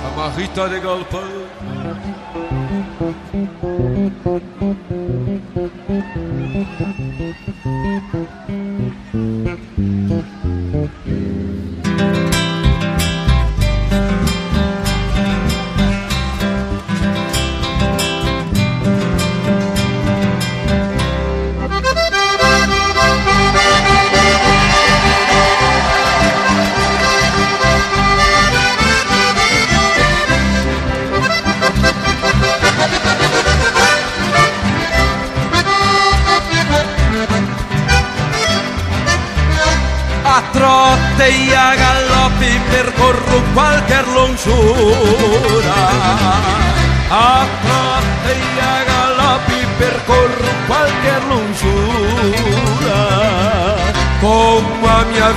Chamarrita de galpão Thank you.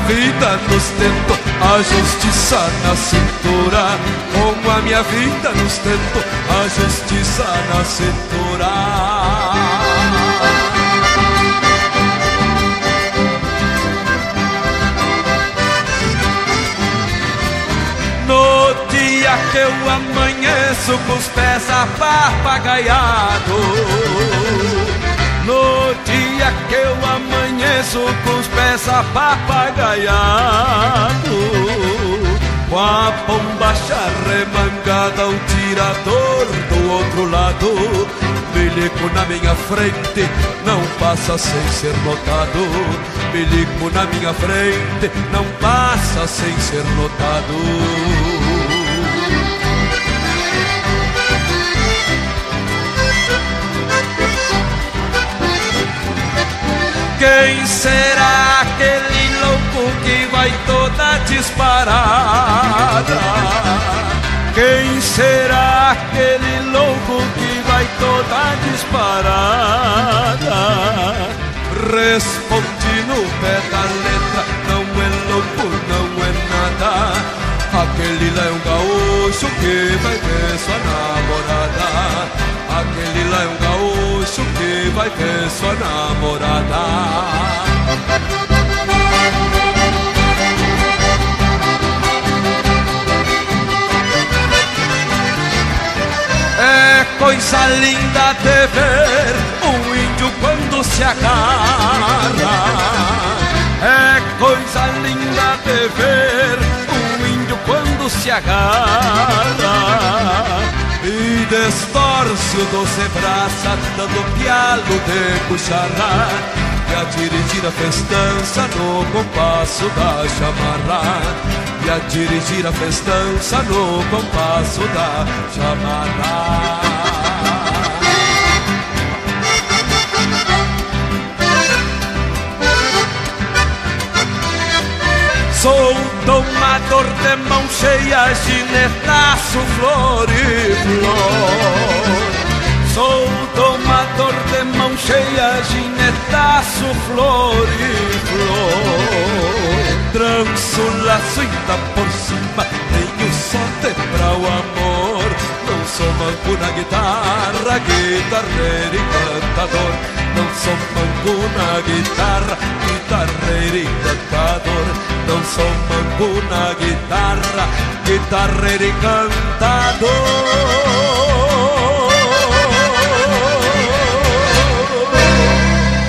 Vida nos tento a justiça na cintura. Com a minha vida nos tento a justiça na cintura. que eu amanheço com os pés apapagaiados. No dia que eu amanheço com os pés apapagaiados, com a bombacha remangada, um tirador do outro lado, milico na minha frente, não passa sem ser notado. Milico na minha frente, não passa sem ser notado. Quem será aquele louco que vai toda disparada? Quem será aquele louco que vai toda disparada? Respondi no pé da letra, não é louco, não é nada. Aquele lá é um gaúcho que vai ver sua namorada. Aquele lá é um gaúcho que vai ter sua namorada. É coisa linda de ver um índio quando se agarra. É coisa linda de ver um índio quando se agarra e distorce o doce braça dando pialo de cucharra. E a dirigir a festança no compasso da chamarra. E a dirigir a festança no compasso da chamarra. Sou tomador de mão cheia, ginetaço, flor flor. Sou tomador de mão cheia, ginetaço, flor e flor. Tranço laço ainda por cima, tenho sorte pra o amor. Não sou manco na guitarra, guitarreiro e cantador. Não sou manco na guitarra, guitarreiro e cantador. Sou manco na guitarra, guitarreiro e cantador.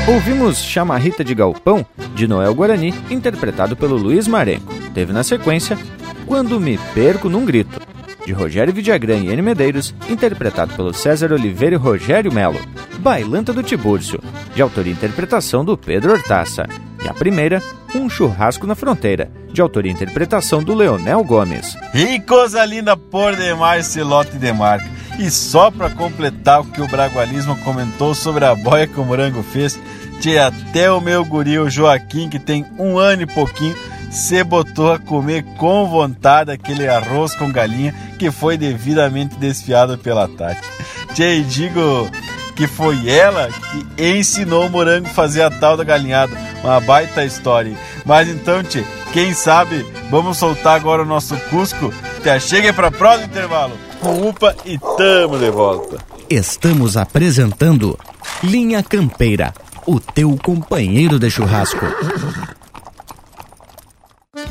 Ouvimos Chamarrita de Galpão, de Noel Guarani, interpretado pelo Luiz Marenco. Teve na sequência Quando Me Perco Num Grito, de Rogério Vidagrã e N. Medeiros, interpretado pelo César Oliveira e Rogério Melo. Bailanta do Tibúrcio, de autoria e interpretação do Pedro Hortaça. E a primeira, Um Churrasco na Fronteira, de autoria e interpretação do Leonel Gomes. E coisa linda por demais esse lote de marca. E só para completar o que o Bragualismo comentou sobre a boia que o Morango fez, tinha até o meu guri, o Joaquim, que tem um ano e pouquinho, se botou a comer com vontade aquele arroz com galinha que foi devidamente desfiado pela Tati. Tchê, digo que foi ela que ensinou o morango a fazer a tal da galinhada. Uma baita história. Mas então, tchê, quem sabe vamos soltar agora o nosso Cusco? Te chegue para próximo intervalo. UPA e tamo de volta. Estamos apresentando Linha Campeira, o teu companheiro de churrasco.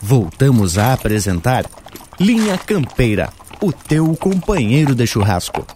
Voltamos a apresentar Linha Campeira, o teu companheiro de churrasco.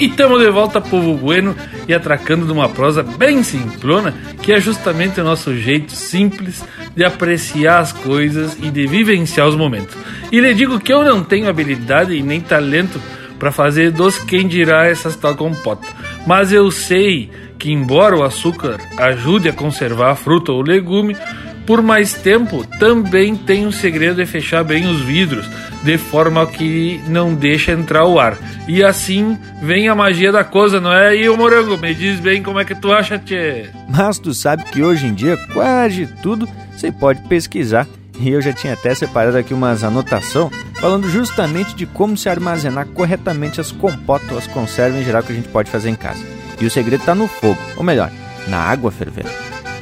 E estamos de volta, povo bueno, e atracando de uma prosa bem simplona, que é justamente o nosso jeito simples de apreciar as coisas e de vivenciar os momentos. E lhe digo que eu não tenho habilidade e nem talento para fazer dos quem dirá essas tal compota, mas eu sei que, embora o açúcar ajude a conservar a fruta ou legume, por mais tempo também tem um segredo de fechar bem os vidros, de forma que não deixa entrar o ar. E assim vem a magia da coisa, não é? E o morango, me diz bem como é que tu acha, tchê? Mas tu sabe que hoje em dia quase tudo você pode pesquisar. E eu já tinha até separado aqui umas anotação falando justamente de como se armazenar corretamente as compotas as conservas em geral que a gente pode fazer em casa. E o segredo está no fogo, ou melhor, na água fervendo.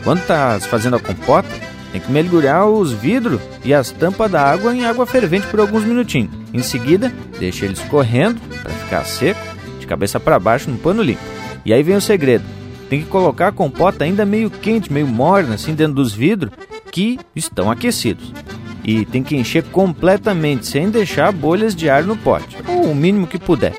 Quando tá fazendo a compota, tem que mergulhar os vidros e as tampas da água em água fervente por alguns minutinhos. Em seguida, deixa eles correndo para ficar seco, de cabeça para baixo no pano limpo. E aí vem o segredo. Tem que colocar a compota ainda meio quente, meio morna, assim dentro dos vidros que estão aquecidos. E tem que encher completamente, sem deixar bolhas de ar no pote, ou o mínimo que puder.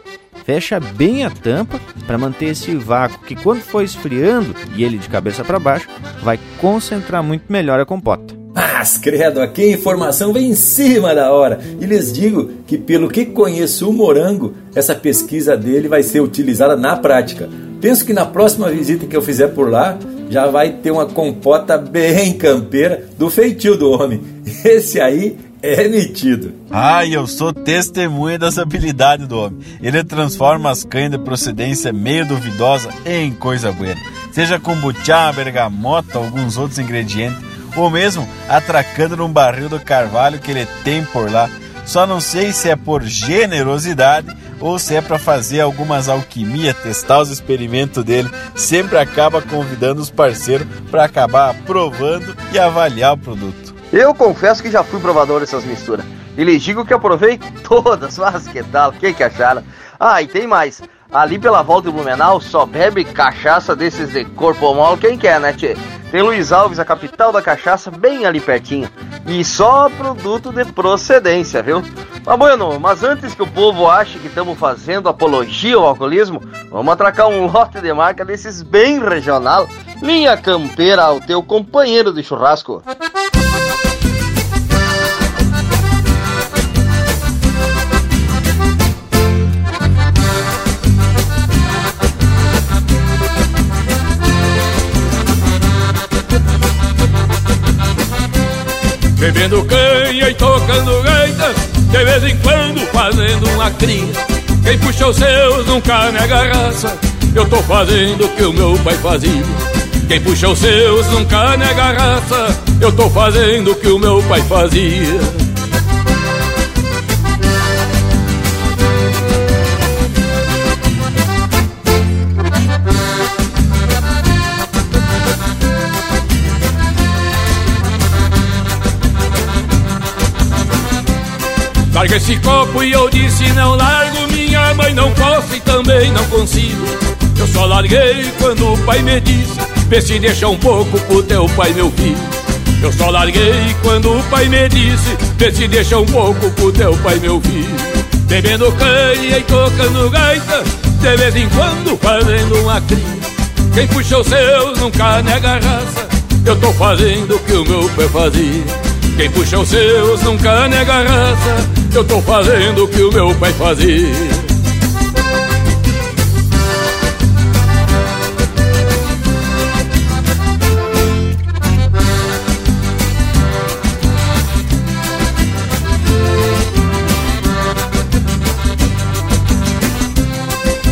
Fecha bem a tampa para manter esse vácuo que quando for esfriando e ele de cabeça para baixo, vai concentrar muito melhor a compota. Mas credo, aqui a informação vem em cima da hora. E lhes digo que, pelo que conheço o morango, essa pesquisa dele vai ser utilizada na prática. Penso que na próxima visita que eu fizer por lá, já vai ter uma compota bem campeira do feitio do homem. Esse aí é metido. Ai, eu sou testemunha dessa habilidade do homem. Ele transforma as canhas de procedência meio duvidosa em coisa boa. Seja kombucha, bergamota, alguns outros ingredientes, ou mesmo atracando num barril do carvalho que ele tem por lá. Só não sei se é por generosidade ou se é para fazer algumas alquimias, testar os experimentos dele. Sempre acaba convidando os parceiros para acabar provando e avaliar o produto. Eu confesso que já fui provador dessas misturas. E lhes digo que aprovei todas. Mas que tal? O que, que acharam? Ah, e tem mais. Ali pela volta de Blumenau só bebe cachaça desses de corpo mole quem quer, né, tchê? Tem Luiz Alves, a capital da cachaça, bem ali pertinho. E só produto de procedência, viu? Mas bueno, mas antes que o povo ache que estamos fazendo apologia ao alcoolismo, vamos atracar um lote de marca desses bem regional. Linha Campeira ao teu companheiro de churrasco. Bebendo canha e tocando gaita De vez em quando fazendo uma cria. Quem puxa os seus nunca nega raça Eu tô fazendo o que o meu pai fazia. Quem puxa os seus nunca nega raça Eu tô fazendo o que o meu pai fazia Larga esse copo e eu disse não largo Minha mãe não posso e também não consigo. Eu só larguei quando o pai me disse Vê se deixa um pouco pro teu pai meu filho. Eu só larguei quando o pai me disse Vê se deixa um pouco pro teu pai meu filho. Bebendo canha e tocando gaita De vez em quando fazendo uma cria. Quem puxa os seus nunca nega raça Eu tô fazendo o que o meu pai fazia quem puxa os seus nunca nega raça Eu tô fazendo o que o meu pai fazia.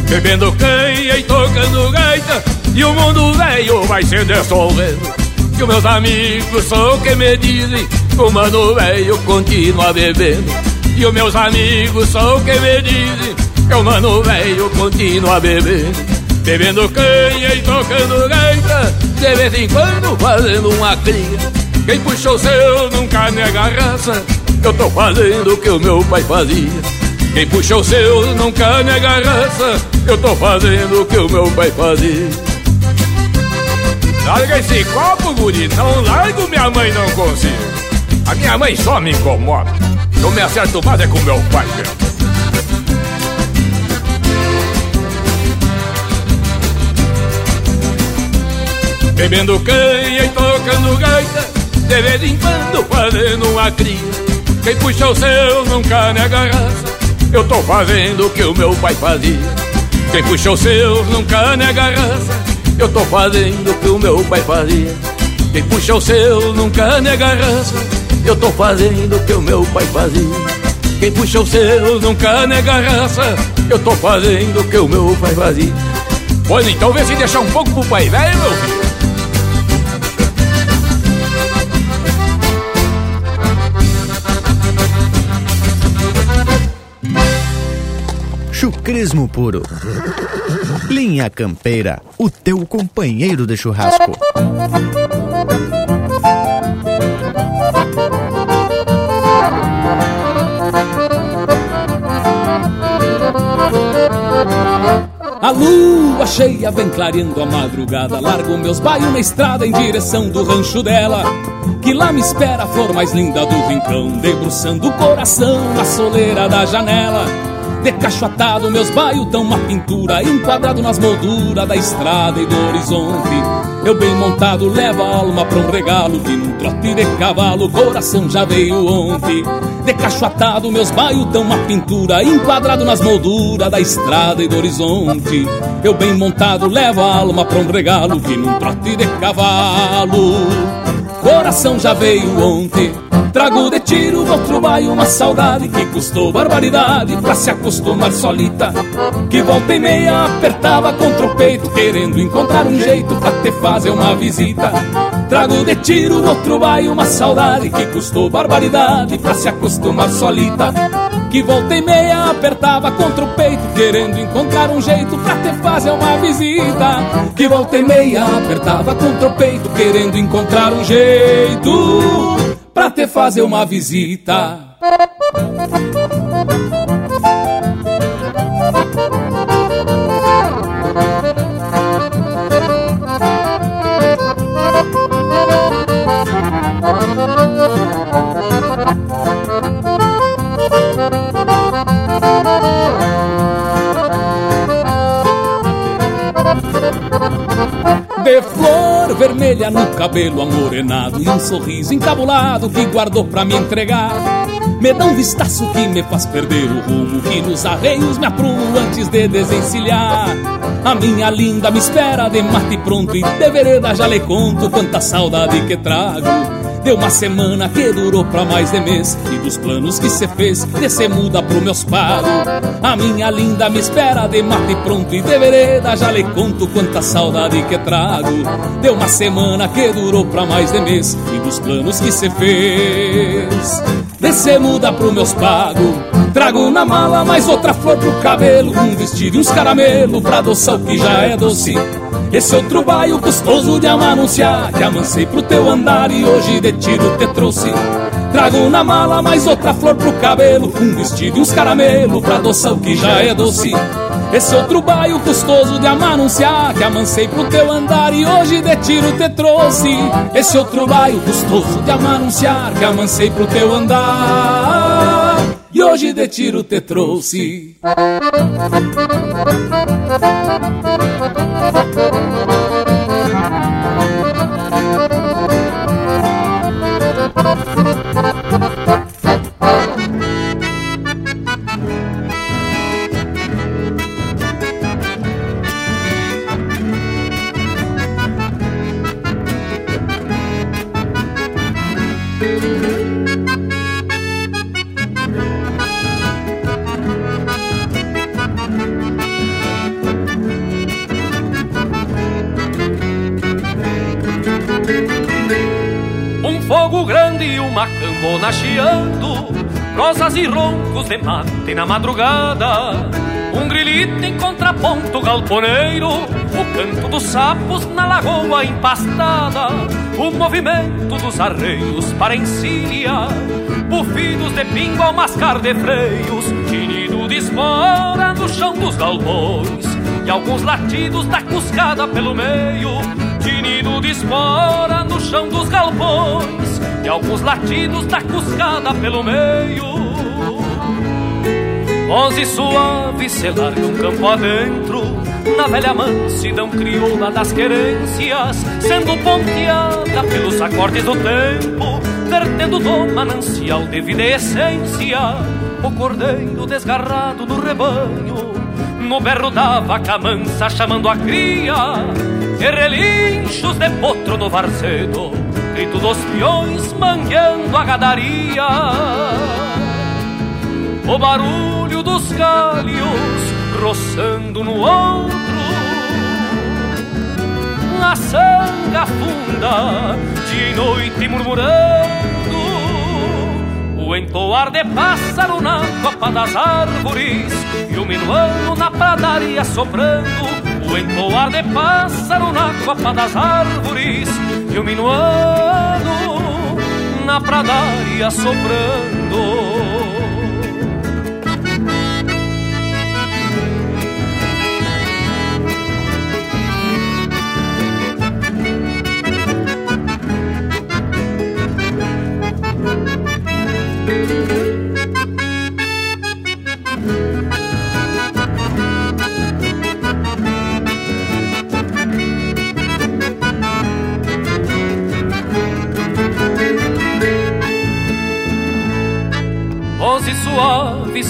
Bebendo canha e tocando gaita E o mundo velho vai se dissolvendo Que meus amigos são que me dizem o mano velho continua bebendo. E os meus amigos são o que me dizem Que o mano velho continua bebendo. Bebendo canha e tocando gaita De vez em quando fazendo uma cria. Quem puxou o seu nunca nega raça Eu tô fazendo o que o meu pai fazia. Quem puxou o seu nunca nega raça Eu tô fazendo o que o meu pai fazia Larga esse copo, guri, não largo, minha mãe não consigo. A minha mãe só me incomoda. Eu me acerto mais é com meu pai mesmo. Bebendo canha e tocando gaita De vez em quando fazendo uma cria. Quem puxa o seu nunca nega raça Eu tô fazendo o que o meu pai fazia. Quem puxa o seu nunca nega raça eu tô fazendo o que o meu pai fazia. Quem puxa o seu nunca nega raça, eu tô fazendo o que o meu pai fazia. Quem puxa o seu nunca nega raça, eu tô fazendo o que o meu pai fazia. Pois então vê se deixar um pouco pro pai velho, meu filho. Chucrismo puro. Linha Campeira, o teu companheiro de churrasco. A lua cheia vem clareando a madrugada. Largo meus baios na estrada em direção do rancho dela. Que lá me espera a flor mais linda do rincão, debruçando o coração na soleira da janela. De cacho atado, meus baios dão uma pintura, enquadrado nas molduras da estrada e do horizonte. Eu bem montado levo a alma pra um regalo, que num trote de cavalo coração já veio ontem. De cacho atado, meus baios dão uma pintura, enquadrado nas molduras da estrada e do horizonte. Eu bem montado levo a alma pra um regalo, que num trote de cavalo. Coração já veio ontem. Trago de tiro outro baio uma saudade que custou barbaridade pra se acostumar solita. Que volta e meia apertava contra o peito, querendo encontrar um jeito pra te fazer uma visita. Trago de tiro outro baio uma saudade que custou barbaridade pra se acostumar solita. Que volta e meia apertava contra o peito, querendo encontrar um jeito pra te fazer uma visita. Que volta e meia apertava contra o peito, querendo encontrar um jeito pra te fazer uma visita. De flor vermelha no cabelo amorenado E um sorriso encabulado que guardou pra me entregar. Me dá um vistaço que me faz perder o rumo Que nos arreios me aprumo antes de desencilhar. A minha linda me espera de mate pronto E de vereda já lhe conto quanta saudade que trago Deu uma semana que durou pra mais de mês. E dos planos que cê fez, descer muda pro meus pagos A minha linda me espera de mate pronto E de vereda. Já lhe conto quanta saudade que trago. Deu uma semana que durou pra mais de mês. E dos planos que cê fez Descer muda pro meus pagos Trago na mala mais outra flor pro cabelo. Um vestido e uns caramelo pra adoçar o que já é doce esse outro baio gostoso de amanunciar. Que amancei pro teu andar e hoje de tiro te trouxe. Trago na mala mais outra flor pro cabelo. Um vestido e uns caramelo pra adoçar que já é doce. Esse outro baio gostoso de amanunciar. Que amancei pro teu andar e hoje de tiro te trouxe. Esse outro baio gostoso de amanunciar. Que amancei pro teu andar e hoje de tiro te trouxe. Chiando Prosas e roncos de mate na madrugada. Um grilito em contraponto galponeiro. O canto dos sapos na lagoa empastada. O movimento dos arreios para encilhar. Bufidos de pingo ao mascar de freios. Tinido de espora no chão dos galpões. E alguns latidos da cuscada pelo meio. Tinido de espora no chão dos galpões Alguns latidos da cuscada pelo meio. Voz suave se larga um campo adentro. Na velha mansidão crioula das querências Sendo ponteada pelos acordes do tempo Vertendo do manancial de vida e essência O cordeiro desgarrado do rebanho. No berro da vaca mansa chamando a cria, e relinchos de potro no varzedo, grito dos peões mangueando a gadaria. O barulho dos galhos roçando no ombro, a sanga funda de noite murmurando, o entoar de pássaro na copa das árvores. E o minuano na pradaria soprando, o entoar de pássaro na copa das árvores e minuano na pradaria soprando.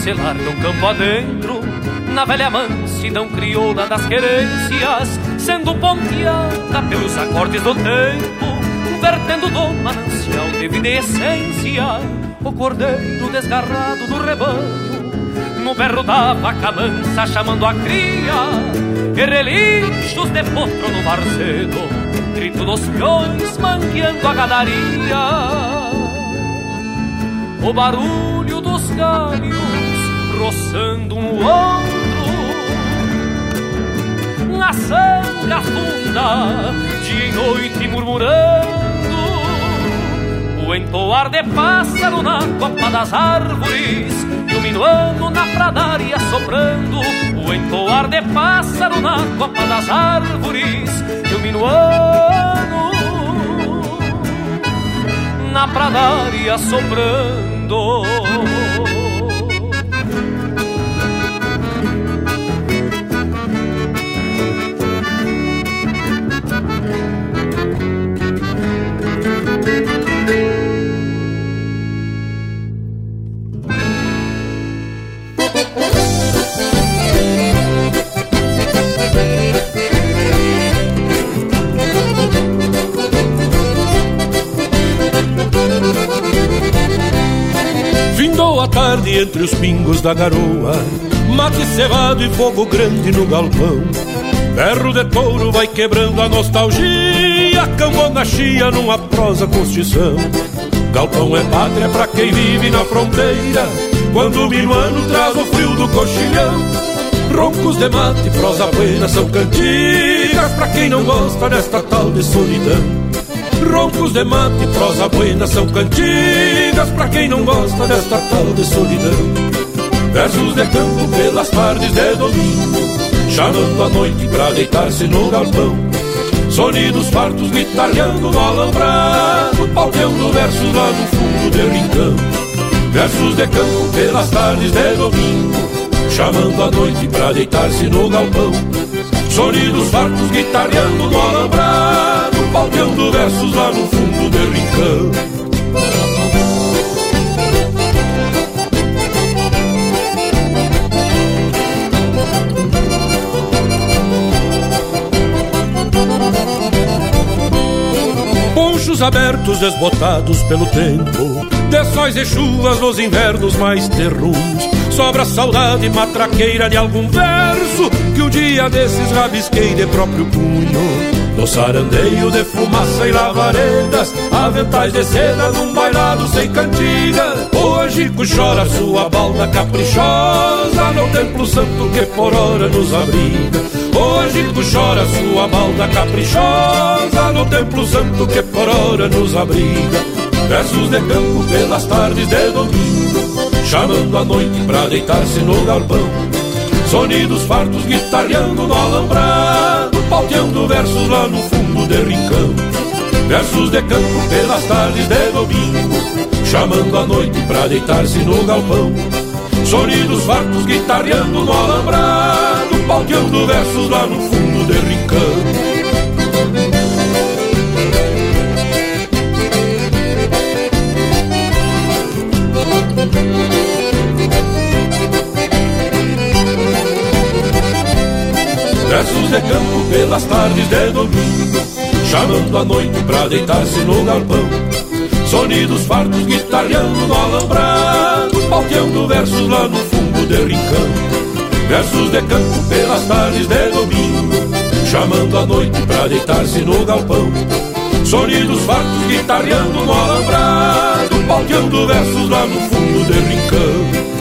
Se larga um campo adentro Na velha mansidão crioula das querências Sendo ponteada pelos acordes do tempo Vertendo do manancial de vida e essência O cordeiro desgarrado do rebanho No berro da vaca mansa chamando a cria E relinchos de potro no varzedo Grito dos peões mangueando a gadaria. O barulho dos galhos roçando no ombro, na sanga funda, dia e noite murmurando, o entoar de pássaro na copa das árvores, o minuano na pradaria soprando, o entoar de pássaro na copa das árvores, o minuano na pradaria soprando. Tarde entre os pingos da garoa. Mate cevado e fogo grande no galpão. Berro de touro vai quebrando a nostalgia. Cambona chia numa prosa constição Galpão é pátria pra quem vive na fronteira. Quando o minuano traz o frio do coxilhão. Roncos de mate, prosa buena são cantigas Pra quem não gosta desta tal de solidão Roncos de mate, prosa buena são cantigas Pra quem não gosta desta tal de solidão. Versos de campo pelas tardes de domingo Chamando a noite pra deitar-se no galpão. Sonidos fartos guitarreando no alambrado Palteando versos lá no fundo de rincão. Versos de campo pelas tardes de domingo Chamando a noite pra deitar-se no galpão. Sonidos fartos guitarreando no alambrado Palteando versos lá no fundo de rincão. Ponchos abertos desbotados pelo tempo De sóis e chuvas nos invernos mais terruns. Sobra saudade matraqueira de algum verso Que um dia desses rabisquei de próprio punho no sarandeio de fumaça e lavaredas Aventais de seda num bailado sem cantiga. O Angico chora sua balda caprichosa No templo santo que por hora nos abriga. O Angico chora sua balda caprichosa No templo santo que por hora nos abriga. Versos de campo pelas tardes de domingo Chamando a noite pra deitar-se no galpão. Sonidos fartos guitarreando no alambrado Pauteando versos lá no fundo de rincão. Versos de campo pelas tardes de domingo Chamando a noite pra deitar-se no galpão. Sonidos fartos guitarreando no alambrado Pauteando versos lá no fundo de rincão pelas tardes de domingo, chamando a noite pra deitar-se no galpão. Sonidos fartos guitarreando no alambrado, palteando versos lá no fundo de rincão. Versos de campo pelas tardes de domingo, chamando a noite pra deitar-se no galpão. Sonidos fartos guitarreando no alambrado, palteando versos lá no fundo de rincão.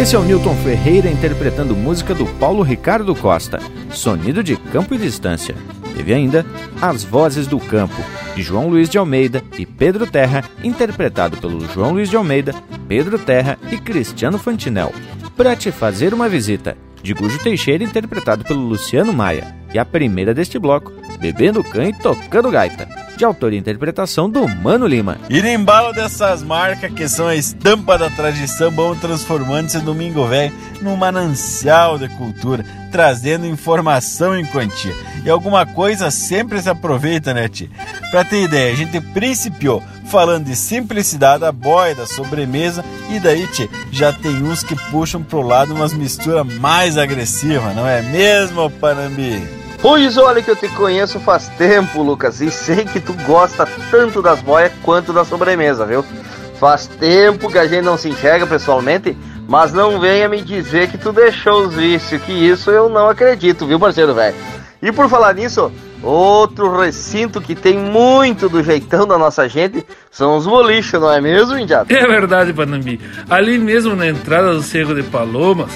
Esse é o Newton Ferreira interpretando música do Paulo Ricardo Costa, Sonido de Campo e Distância. Teve ainda As Vozes do Campo, de João Luiz de Almeida e Pedro Terra, interpretado pelo João Luiz de Almeida, Pedro Terra e Cristiano Fantinel. Pra te fazer uma visita, de Gujo Teixeira, interpretado pelo Luciano Maia. E a primeira deste bloco, Bebendo Cã e Tocando Gaita, de autoria e interpretação do Mano Lima. E no embalo dessas marcas que são a estampa da tradição, vamos transformando esse Domingo Velho num manancial de cultura, trazendo informação em quantia. E alguma coisa sempre se aproveita, né, Ti? Pra ter ideia, a gente principiou falando de simplicidade da boia, da sobremesa, e daí, Ti, já tem uns que puxam pro lado umas misturas mais agressivas, não é mesmo, Panambi? Pois olha que eu te conheço faz tempo, Lucas, e sei que tu gosta tanto das boias quanto da sobremesa, viu? Faz tempo que a gente não se enxerga pessoalmente, mas não venha me dizer que tu deixou os vícios, que isso eu não acredito, viu, parceiro velho? E por falar nisso, outro recinto que tem muito do jeitão da nossa gente são os bolichos, não é mesmo, Indiato? É verdade, Panambi. Ali mesmo na entrada do Cerro de Palomas,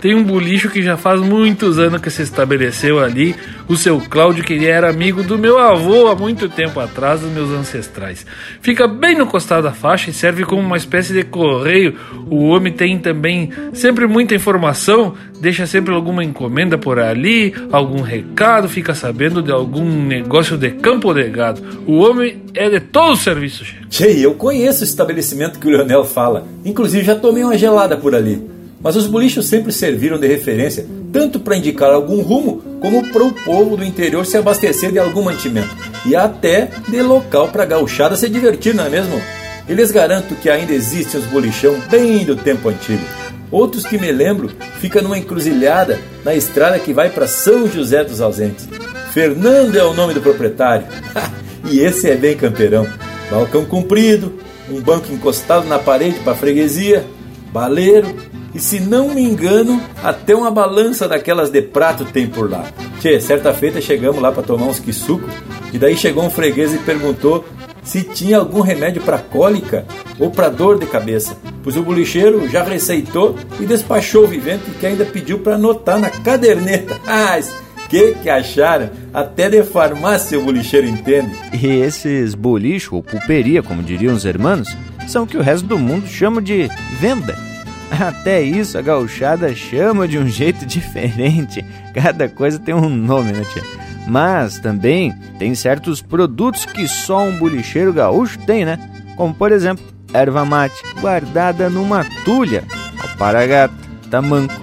tem um bolicho que já faz muitos anos que se estabeleceu ali, o seu Cláudio, que era amigo do meu avô há muito tempo atrás, dos meus ancestrais. Fica bem no costado da faixa e serve como uma espécie de correio. O homem tem também sempre muita informação, deixa sempre alguma encomenda por ali, algum recado, fica sabendo de algum negócio de campo ou de gado. O homem é de todo o serviço. Tchê, eu conheço o estabelecimento que o Leonel fala. Inclusive já tomei uma gelada por ali. Mas os bolichos sempre serviram de referência, tanto para indicar algum rumo, como para o povo do interior se abastecer de algum mantimento, e até de local para a gauchada se divertir, não é mesmo? Eu lhes garanto que ainda existem os bolichão bem do tempo antigo. Outros que me lembro ficam numa encruzilhada na estrada que vai para São José dos Ausentes. Fernando é o nome do proprietário. e esse é bem campeirão. Balcão comprido, um banco encostado na parede para freguesia, baleiro, e se não me engano, até uma balança daquelas de prato tem por lá. Tchê, certa feita chegamos lá para tomar uns quisuco e daí chegou um freguês e perguntou se tinha algum remédio para cólica ou para dor de cabeça, pois o bolicheiro já receitou e despachou o vivente que ainda pediu para anotar na caderneta. Ah, que que acharam? Até de farmácia o bolicheiro entende. E esses bolichos, ou pulperia, como diriam os hermanos, são o que o resto do mundo chama de venda. Até isso a gauchada chama de um jeito diferente. Cada coisa tem um nome, né, tia? Mas também tem certos produtos que só um bolicheiro gaúcho tem, né? Como por exemplo, erva mate guardada numa tulha, alparagata, tamanco,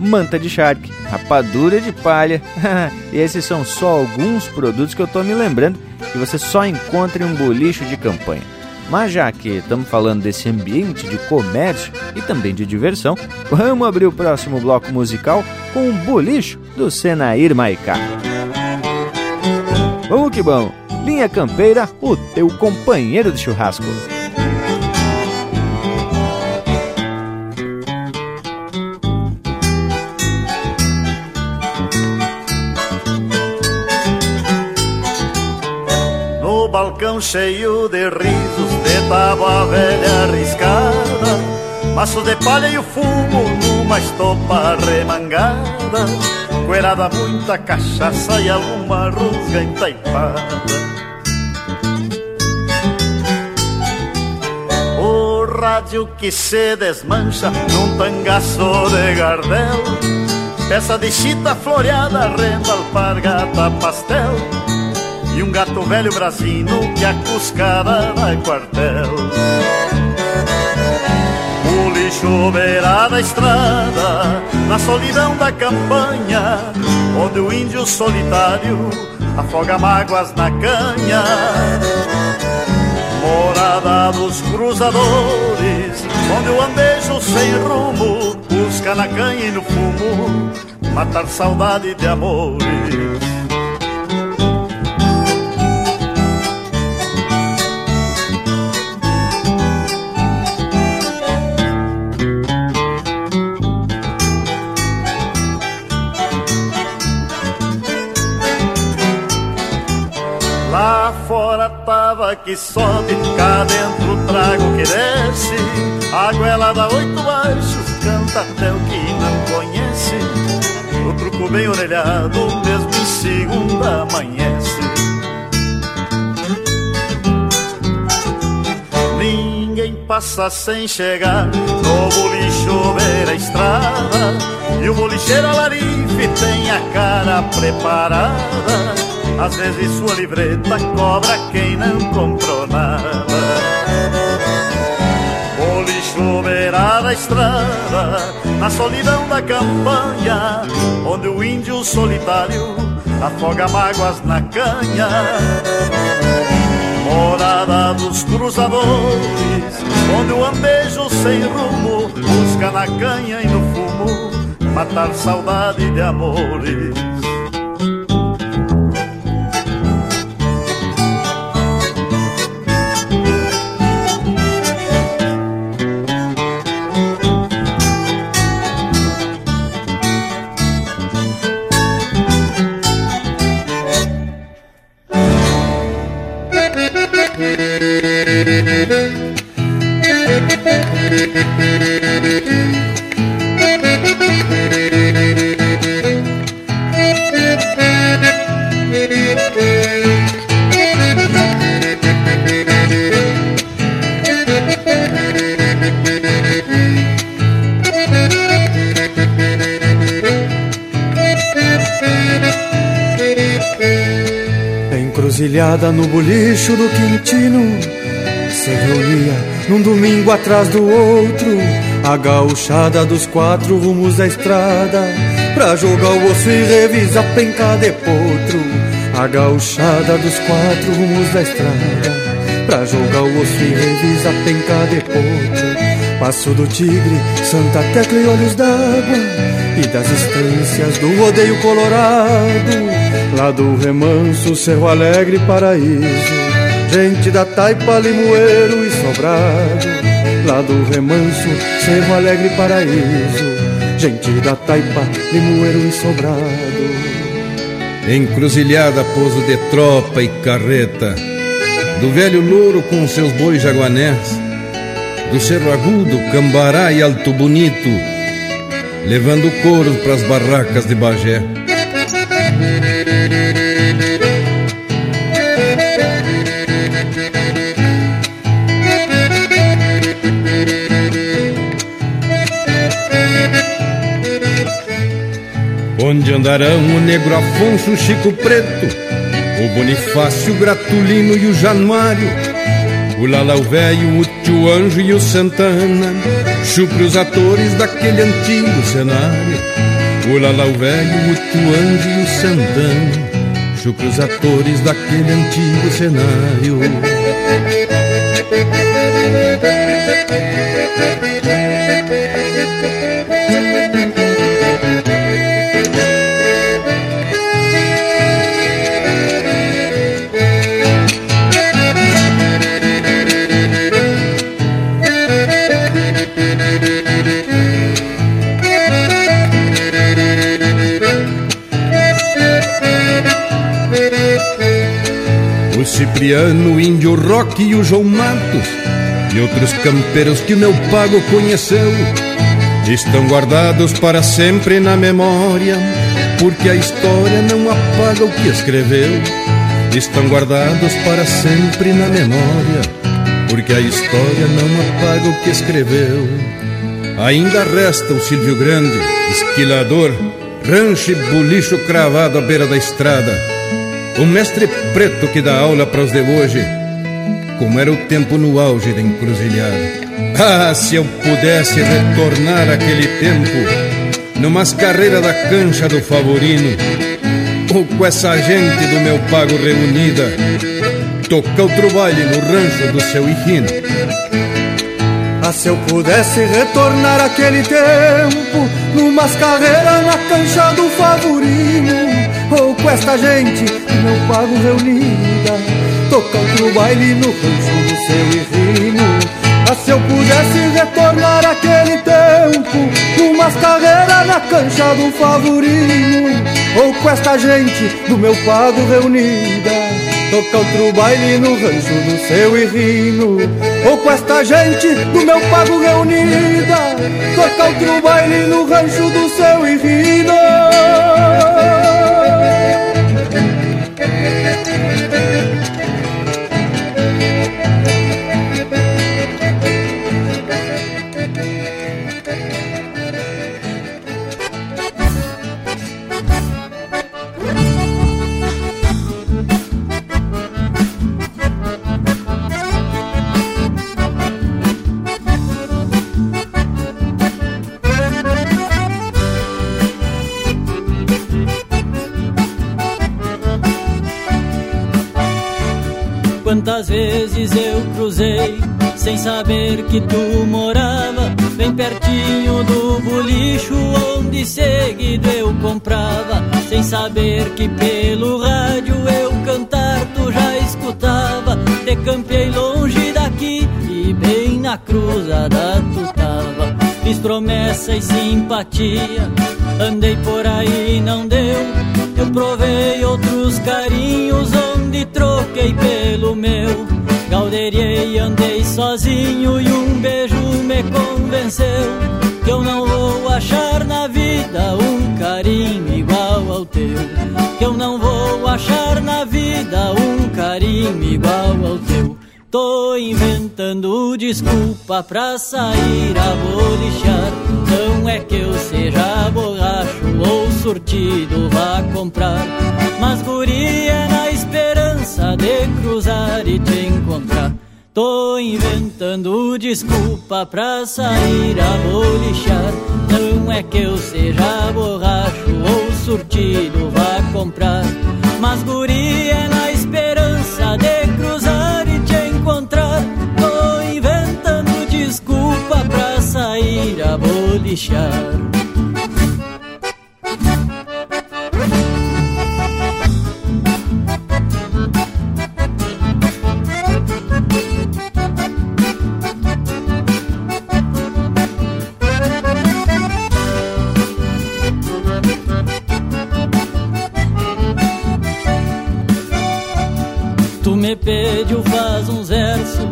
manta de charque, rapadura de palha. e esses são só alguns produtos que eu tô me lembrando que você só encontra em um bolicho de campanha. Mas já que estamos falando desse ambiente de comércio e também de diversão, vamos abrir o próximo bloco musical com um bolicho do Senair Maicá. Vamos que bom! Linha Campeira, o teu companheiro de churrasco. Balcão cheio de risos de tábua velha arriscada Maço de palha e o fumo numa estopa remangada Coelhada muita cachaça e alguma rusga entaipada. O rádio que se desmancha num tangaço de gardel Peça de chita floreada, renda, alpargata, pastel gato velho brasino que a cuscada dá quartel. O bolicho beira da estrada, na solidão da campanha, onde o índio solitário afoga mágoas na canha. Morada dos cruzadores, onde o andejo sem rumo busca na canha e no fumo matar saudade de amores. Que sobe, cá dentro trago que desce. A goela dá oito baixos, canta até o que não conhece. O truco bem orelhado, mesmo em segunda amanhece. Ninguém passa sem chegar no bolicho beira a estrada. E o bolicheiro alarife tem a cara preparada às vezes sua livreta cobra quem não comprou nada. O lixo beira da estrada Na solidão da campanha Onde o índio solitário Afoga mágoas na canha. Morada dos cruzadores Onde o andejo sem rumo Busca na canha e no fumo Matar saudade de amores no bolicho do Quintino Se reunia num domingo atrás do outro A gauchada dos quatro rumos da estrada Pra jogar o osso e revisar penca de potro A gauchada dos quatro rumos da estrada Pra jogar o osso e revisar penca de potro Passo do Tigre, Santa Tecla e Olhos d'Água e das estâncias do rodeio colorado, lá do remanso, Cerro Alegre, Paraíso, gente da Taipa, Limoeiro e Sobrado, lá do remanso, Cerro Alegre, Paraíso, gente da Taipa, Limoeiro e Sobrado. Encruzilhada, pouso de tropa e carreta, do velho louro com seus bois jaguanés, do Cerro Agudo, Cambará e Alto Bonito, levando couro para as barracas de Bagé. Onde andarão o negro Afonso, o Chico Preto, o Bonifácio, o Gratulino e o Januário, o Lalau Velho, o Tio Anjo e o Santana, chupre os atores daquele antigo cenário. O Lalau Velho, o Tio Anjo e o Santana, chupre os atores daquele antigo cenário. Cipriano, o Índio Rock e o João Matos e outros campeiros que meu pago conheceu estão guardados para sempre na memória, porque a história não apaga o que escreveu. Estão guardados para sempre na memória, porque a história não apaga o que escreveu. Ainda resta o Silvio Grande, esquilador, rancho e bulicho cravado à beira da estrada o mestre preto que dá aula para os de hoje, como era o tempo no auge da encruzilhada. Ah, se eu pudesse retornar aquele tempo, numas carreiras da cancha do Favorino, ou com essa gente do meu pago reunida, tocar outro baile no rancho do seu Hijino. Ah, se eu pudesse retornar aquele tempo, numas carreiras na cancha do Favorino, com esta gente do meu pago reunida, tocar outro baile no rancho do seu Hijino. Ah, se eu pudesse retornar aquele tempo Numas carreiras na cancha do Favorino Ou com esta gente do meu pago reunida. Tocar outro baile no rancho do seu Irrino Ou com esta gente do meu pago reunida. Tocar outro baile no rancho do seu Irrino saber que pelo rádio eu cantar tu já escutava Te longe daqui e bem na cruzada tu tava. Fiz promessa e simpatia, andei por aí não deu. Eu provei outros carinhos onde troquei pelo meu. Galderiei, andei sozinho e um beijo me convenceu Que eu não vou achar carinho igual ao teu. Tô inventando desculpa pra sair a bolichar. Não é que eu seja borracho ou surtido vá comprar. Mas guria na esperança de cruzar e te encontrar. Tô inventando desculpa pra sair a bolichar. Não é que eu seja borracho ou surtido vá comprar. Mas guria na bolichar Tu me pediu faz uns versos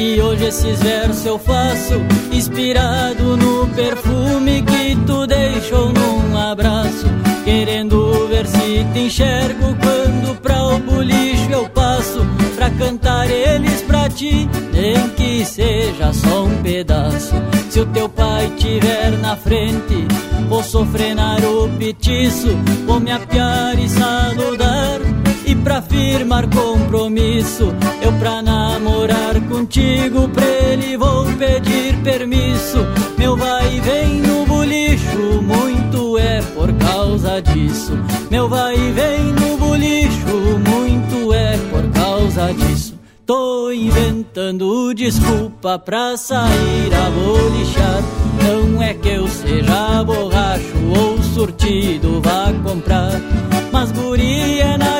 e hoje esses versos eu faço inspirado no perfume que tu deixou num abraço, querendo ver se te enxergo quando pra o bolicho eu passo pra cantar eles pra ti, nem que seja só um pedaço. Se o teu pai tiver na frente, vou sofrenar o petiço, vou me apiar e saludar. Pra firmar compromisso, eu pra namorar contigo, pra ele vou pedir permisso. Meu vai e vem no bolicho, muito é por causa disso. Meu vai e vem no bolicho, muito é por causa disso. Tô inventando desculpa pra sair a bolichar. Não é que eu seja borracho ou surtido vá comprar. Mas guria na esperança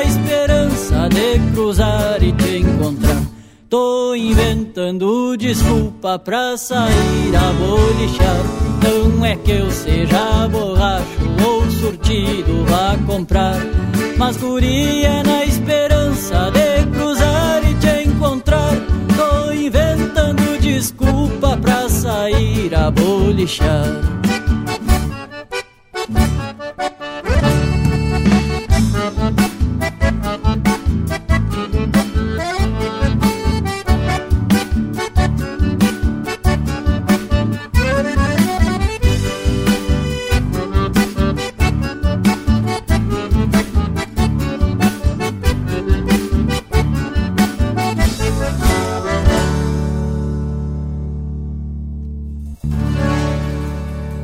de cruzar e te encontrar. Tô inventando desculpa pra sair a bolichar. Não é que eu seja borracho ou surtido vá comprar. Mas guria na esperança de cruzar e te encontrar. Tô inventando desculpa pra sair a bolichar.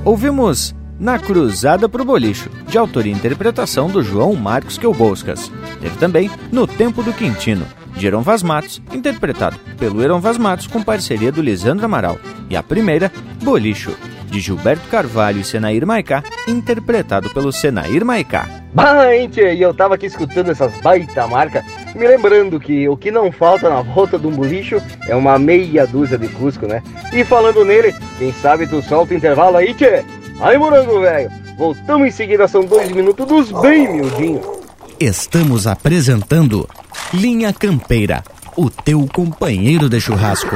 Ouvimos Na Cruzada pro Bolicho, de autoria e interpretação do João Marcos Quelboscas. Teve também No Tempo do Quintino, de Heron Vaz Matos, interpretado pelo Heron Vaz Matos com parceria do Lisandro Amaral. E a primeira, Bolicho, de Gilberto Carvalho e Senair Maicá, interpretado pelo Senair Maicá. Bah, hein, tchê, e eu tava aqui escutando essas baita marcas, me lembrando que o que não falta na volta de um bolicho é uma meia dúzia de Cusco, né? E falando nele, quem sabe tu solta o intervalo aí, tchê? Aí, morango velho, voltamos em seguida, são dois minutos dos bem miudinhos. Estamos apresentando Linha Campeira, o teu companheiro de churrasco.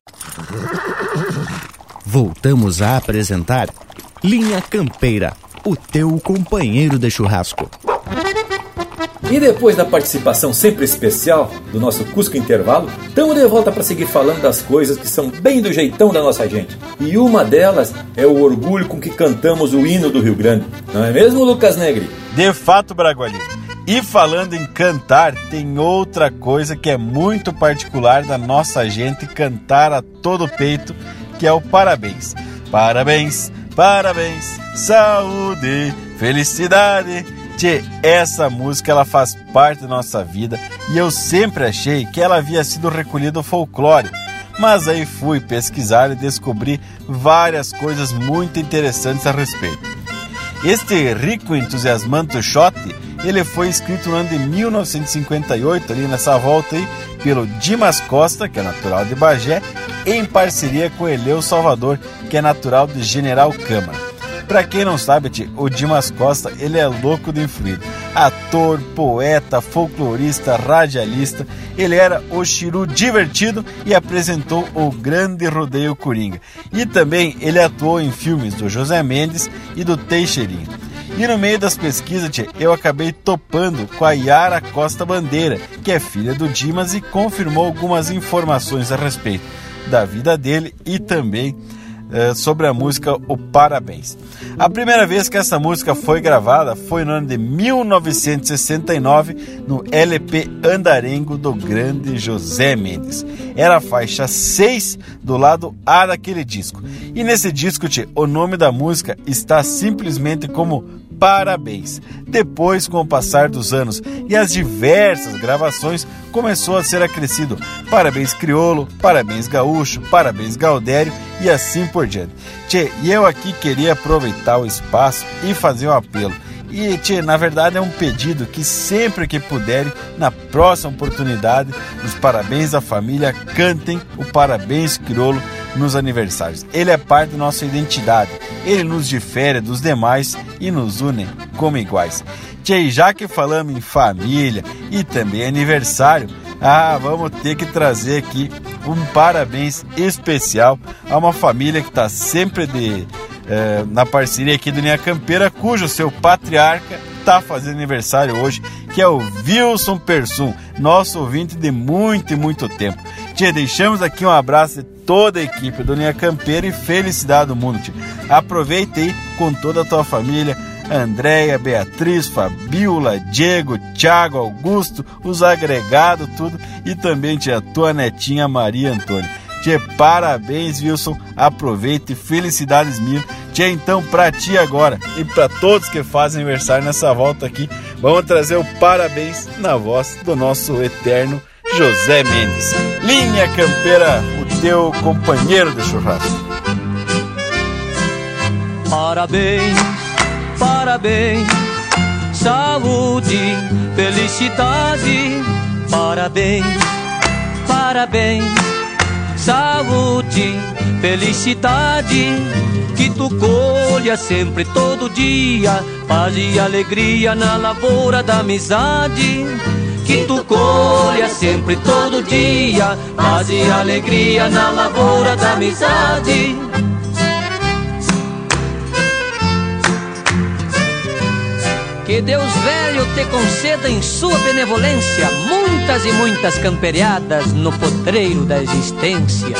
Voltamos a apresentar Linha Campeira, o teu companheiro de churrasco. E depois da participação sempre especial do nosso Cusco Intervalo, estamos de volta para seguir falando das coisas que são bem do jeitão da nossa gente. E uma delas é o orgulho com que cantamos o hino do Rio Grande. Não é mesmo, Lucas Negri? De fato, Bragualismo. E falando em cantar, tem outra coisa que é muito particular da nossa gente cantar a todo peito, que é o parabéns. Parabéns, parabéns, saúde, felicidade. Tchê, essa música ela faz parte da nossa vida e eu sempre achei que ela havia sido recolhida do folclore. Mas aí fui pesquisar e descobri várias coisas muito interessantes a respeito. Este rico e entusiasmante shot ele foi escrito no ano de 1958, ali nessa volta aí, pelo Dimas Costa, que é natural de Bagé, em parceria com Eleu Salvador, que é natural de General Câmara. Para quem não sabe, o Dimas Costa, ele é louco de influído. Ator, poeta, folclorista, radialista, ele era o Chiru divertido e apresentou o Grande Rodeio Coringa. E também ele atuou em filmes do José Mendes e do Teixeirinho. E no meio das pesquisas, eu acabei topando com a Yara Costa Bandeira, que é filha do Dimas e confirmou algumas informações a respeito da vida dele e também uh, sobre a música O Parabéns. A primeira vez que essa música foi gravada foi no ano de 1969 no LP Andarengo do grande José Mendes. Era a faixa 6 do lado A daquele disco. E nesse disco, tia, o nome da música está simplesmente como parabéns. Depois, com o passar dos anos e as diversas gravações, começou a ser acrescido parabéns crioulo, parabéns gaúcho, parabéns gaudério e assim por diante. Tchê, e eu aqui queria aproveitar o espaço e fazer um apelo. E, tchê, na verdade é um pedido que sempre que puderem, na próxima oportunidade, os parabéns da família cantem o parabéns crioulo nos aniversários. Ele é parte da nossa identidade. Ele nos difere dos demais e nos une como iguais. Tchê, já que falamos em família e também aniversário, ah, vamos ter que trazer aqui um parabéns especial a uma família que está sempre de, eh, na parceria aqui do Linha Campeira, cujo seu patriarca está fazendo aniversário hoje, que é o Wilson Persum, nosso ouvinte de muito e muito tempo. Tia, deixamos aqui um abraço de toda a equipe do Linha Campeira e felicidade do mundo, tia. Aproveite aí com toda a tua família, Andréia, Beatriz, Fabiola, Diego, Thiago, Augusto, os agregados, tudo, e também tia, tua netinha Maria Antônia. Tia, parabéns, Wilson. Aproveite, felicidades mil. Tia, então, pra ti agora e para todos que fazem aniversário nessa volta aqui, vamos trazer o parabéns na voz do nosso eterno José Mendes. Linha Campeira, o teu companheiro de churrasco. Parabéns, parabéns, saúde, felicidade. Parabéns, parabéns, saúde, felicidade. Que tu colha sempre, todo dia, paz e alegria na lavoura da amizade que tu colha sempre todo dia, paz e alegria na lavoura da amizade. Que Deus velho te conceda em sua benevolência muitas e muitas camperiadas no potreiro da existência.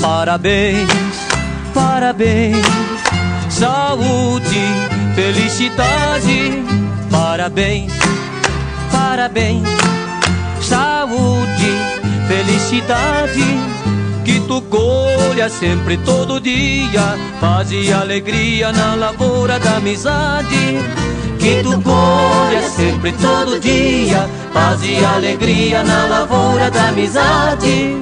Parabéns parabéns, saúde, felicidade. Parabéns, parabéns, saúde, felicidade. Que tu colha sempre todo dia, paz e alegria na lavoura da amizade. Que tu colha sempre todo dia, paz e alegria na lavoura da amizade.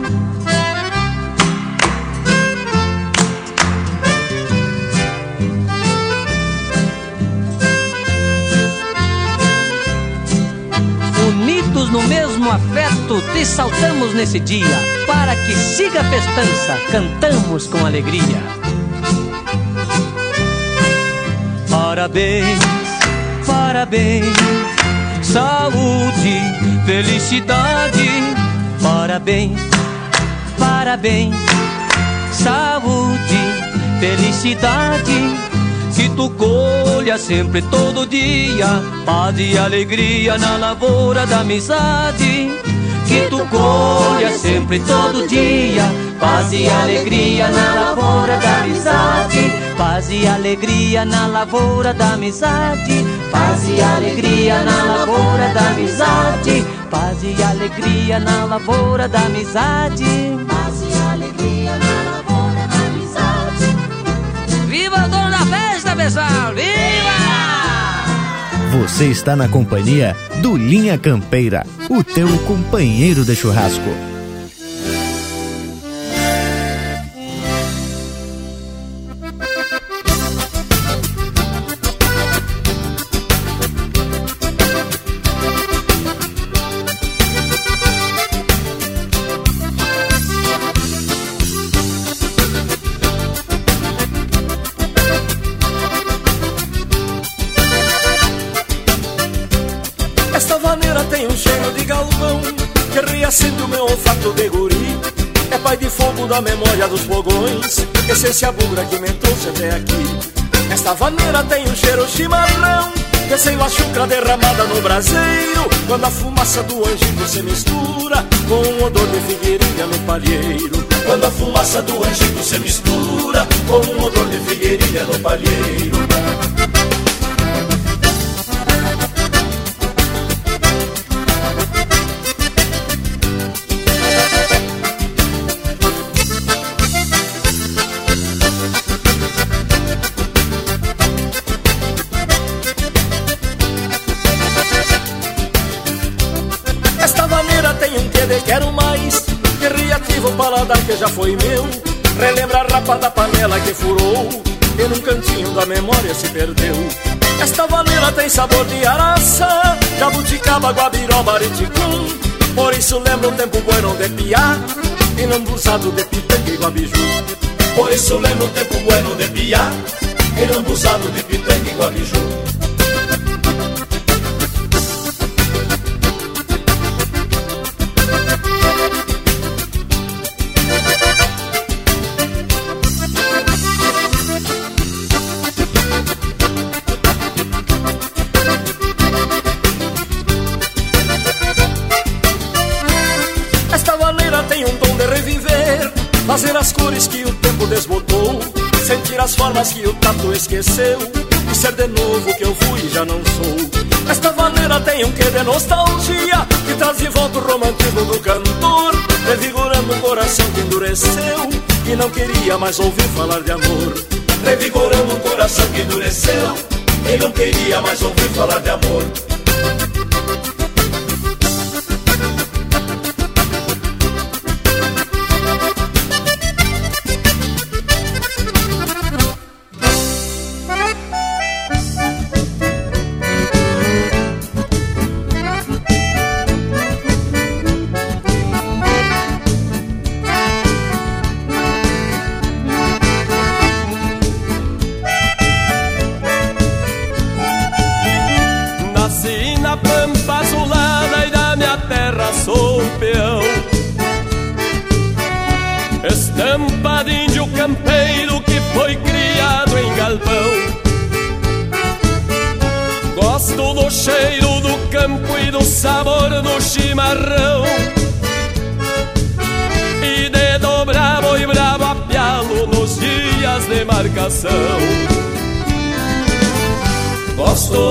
Mesmo afeto, te saltamos nesse dia, para que siga a festança, cantamos com alegria. Parabéns, parabéns, saúde, felicidade. Parabéns, parabéns, saúde, felicidade. Que tu colha sempre todo dia paz e alegria na lavoura da amizade. Que tu colha sempre todo dia paz e alegria na lavoura da amizade. Paz e alegria na lavoura da amizade. Paz e alegria na lavoura da amizade. Paz e alegria na lavoura da amizade. Paz e alegria na lavoura da amizade. Viva pessoal! Viva! Você está na companhia do Linha Campeira, o teu companheiro de churrasco. Da memória dos fogões. Essência bugra que me trouxe até aqui. Esta vaneira tem um cheiro chimarrão Desceu a chucra derramada no braseiro. Quando a fumaça do angico se mistura Com o odor de figueirinha no palheiro. Quando a fumaça do angico se mistura Com o odor de figueirinha no palheiro tem sabor de araça Jabuticaba, guabiroba, ariticum Por isso lembra um tempo bueno de piá E não busado de pitanga e guabiju. Por isso lembra um tempo bueno de piá E não busado de pitanga e guabiju que o tempo desbotou. Sentir as formas que o tato esqueceu. E ser de novo que eu fui e já não sou. Esta maneira tem um quê de nostalgia Que traz de volta o romantismo do cantor. Revigorando o coração que endureceu E não queria mais ouvir falar de amor. Revigorando o coração que endureceu E não queria mais ouvir falar de amor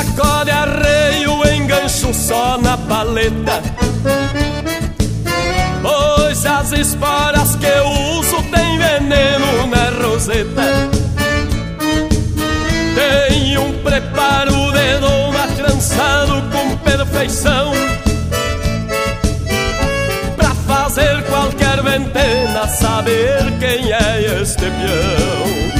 sacode arreio, engancho só na paleta. Pois as esporas que eu uso tem veneno na roseta. Tem um preparo de doma trançado com perfeição. Pra fazer qualquer ventena saber quem é este peão.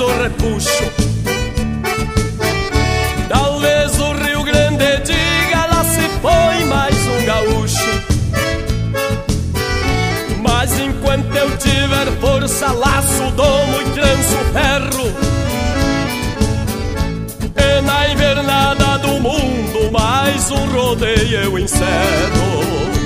o repuxo. Talvez o Rio Grande diga lá se foi mais um gaúcho. Mas enquanto eu tiver força, laço, domo e tranço ferro. E na invernada do mundo, mais um rodeio eu encerro.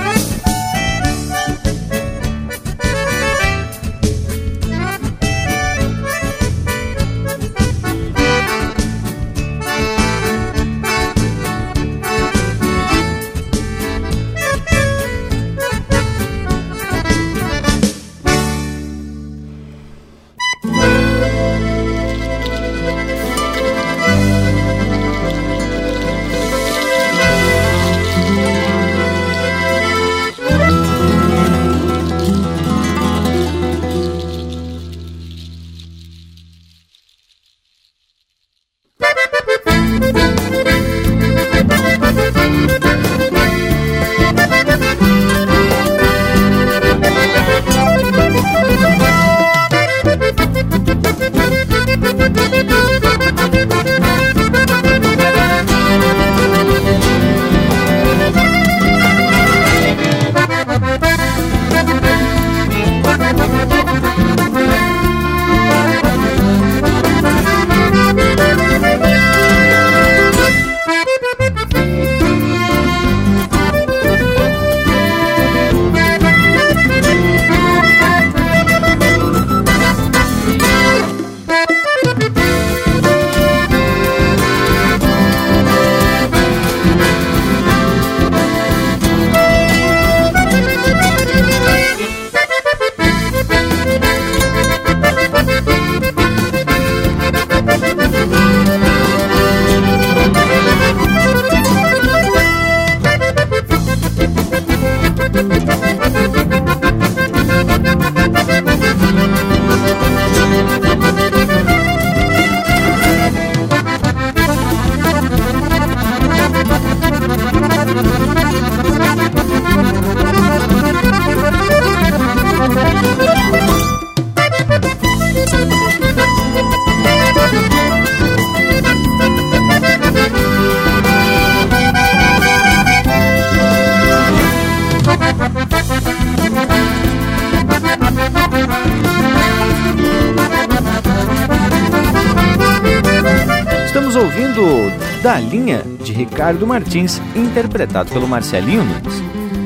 Ricardo Martins, interpretado pelo Marcelinho Nunes.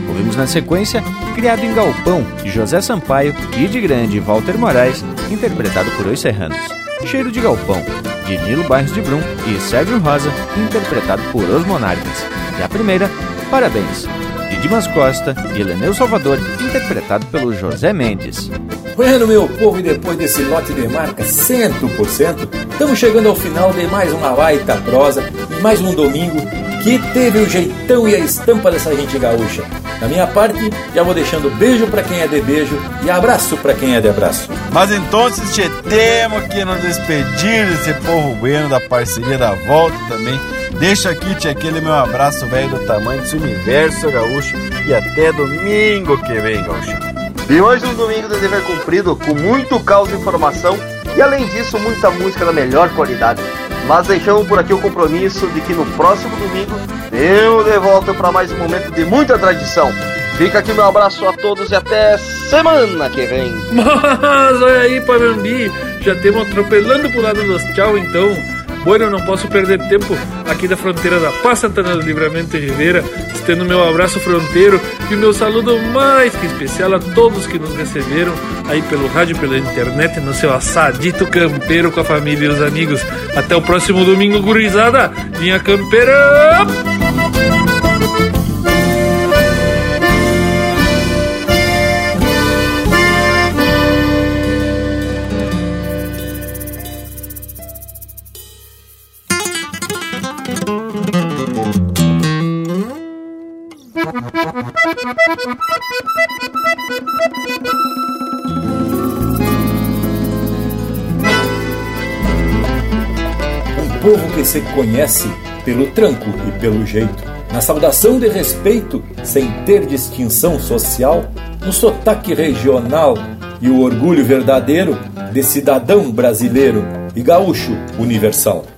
Ouvimos na sequência Criado em Galpão, de José Sampaio, de Grande e Walter Moraes, interpretado por Os Serranos. Cheiro de Galpão, de Nilo Bairros de Brum e Sérgio Rosa, interpretado por Os Monarcas. E a primeira, Parabéns, de Dimas Costa e Leneu Salvador, interpretado pelo José Mendes. Bueno, meu povo, e depois desse lote de marca 100%, estamos chegando ao final de mais uma baita prosa e mais um domingo que teve o jeitão e a estampa dessa gente gaúcha. Da minha parte, já vou deixando beijo para quem é de beijo e abraço para quem é de abraço. Mas então, tchê, temos que nos despedir desse povo bueno, da parceria da volta também. Deixa aqui, tchê, aquele meu abraço velho do tamanho desse universo gaúcho e até domingo que vem, gaúcho. E mais um domingo de dever cumprido, com muito caos e informação e além disso, muita música da melhor qualidade. Mas deixamos por aqui o compromisso de que no próximo domingo temos de para mais um momento de muita tradição. Fica aqui meu abraço a todos e até semana que vem. Mas olha aí, Panambi, já temos atropelando pro lado dos tchau então. Bueno, não posso perder tempo aqui da fronteira da Paz Santana do Livramento de Rivera, estendo meu abraço fronteiro e o meu saludo mais que especial a todos que nos receberam aí pelo rádio, pela internet, no seu assadito campeiro com a família e os amigos. Até o próximo domingo, gurizada! Linha Campeira! Se conhece pelo tranco e pelo jeito, na saudação de respeito, sem ter distinção social, no sotaque regional e o orgulho verdadeiro de cidadão brasileiro e gaúcho universal.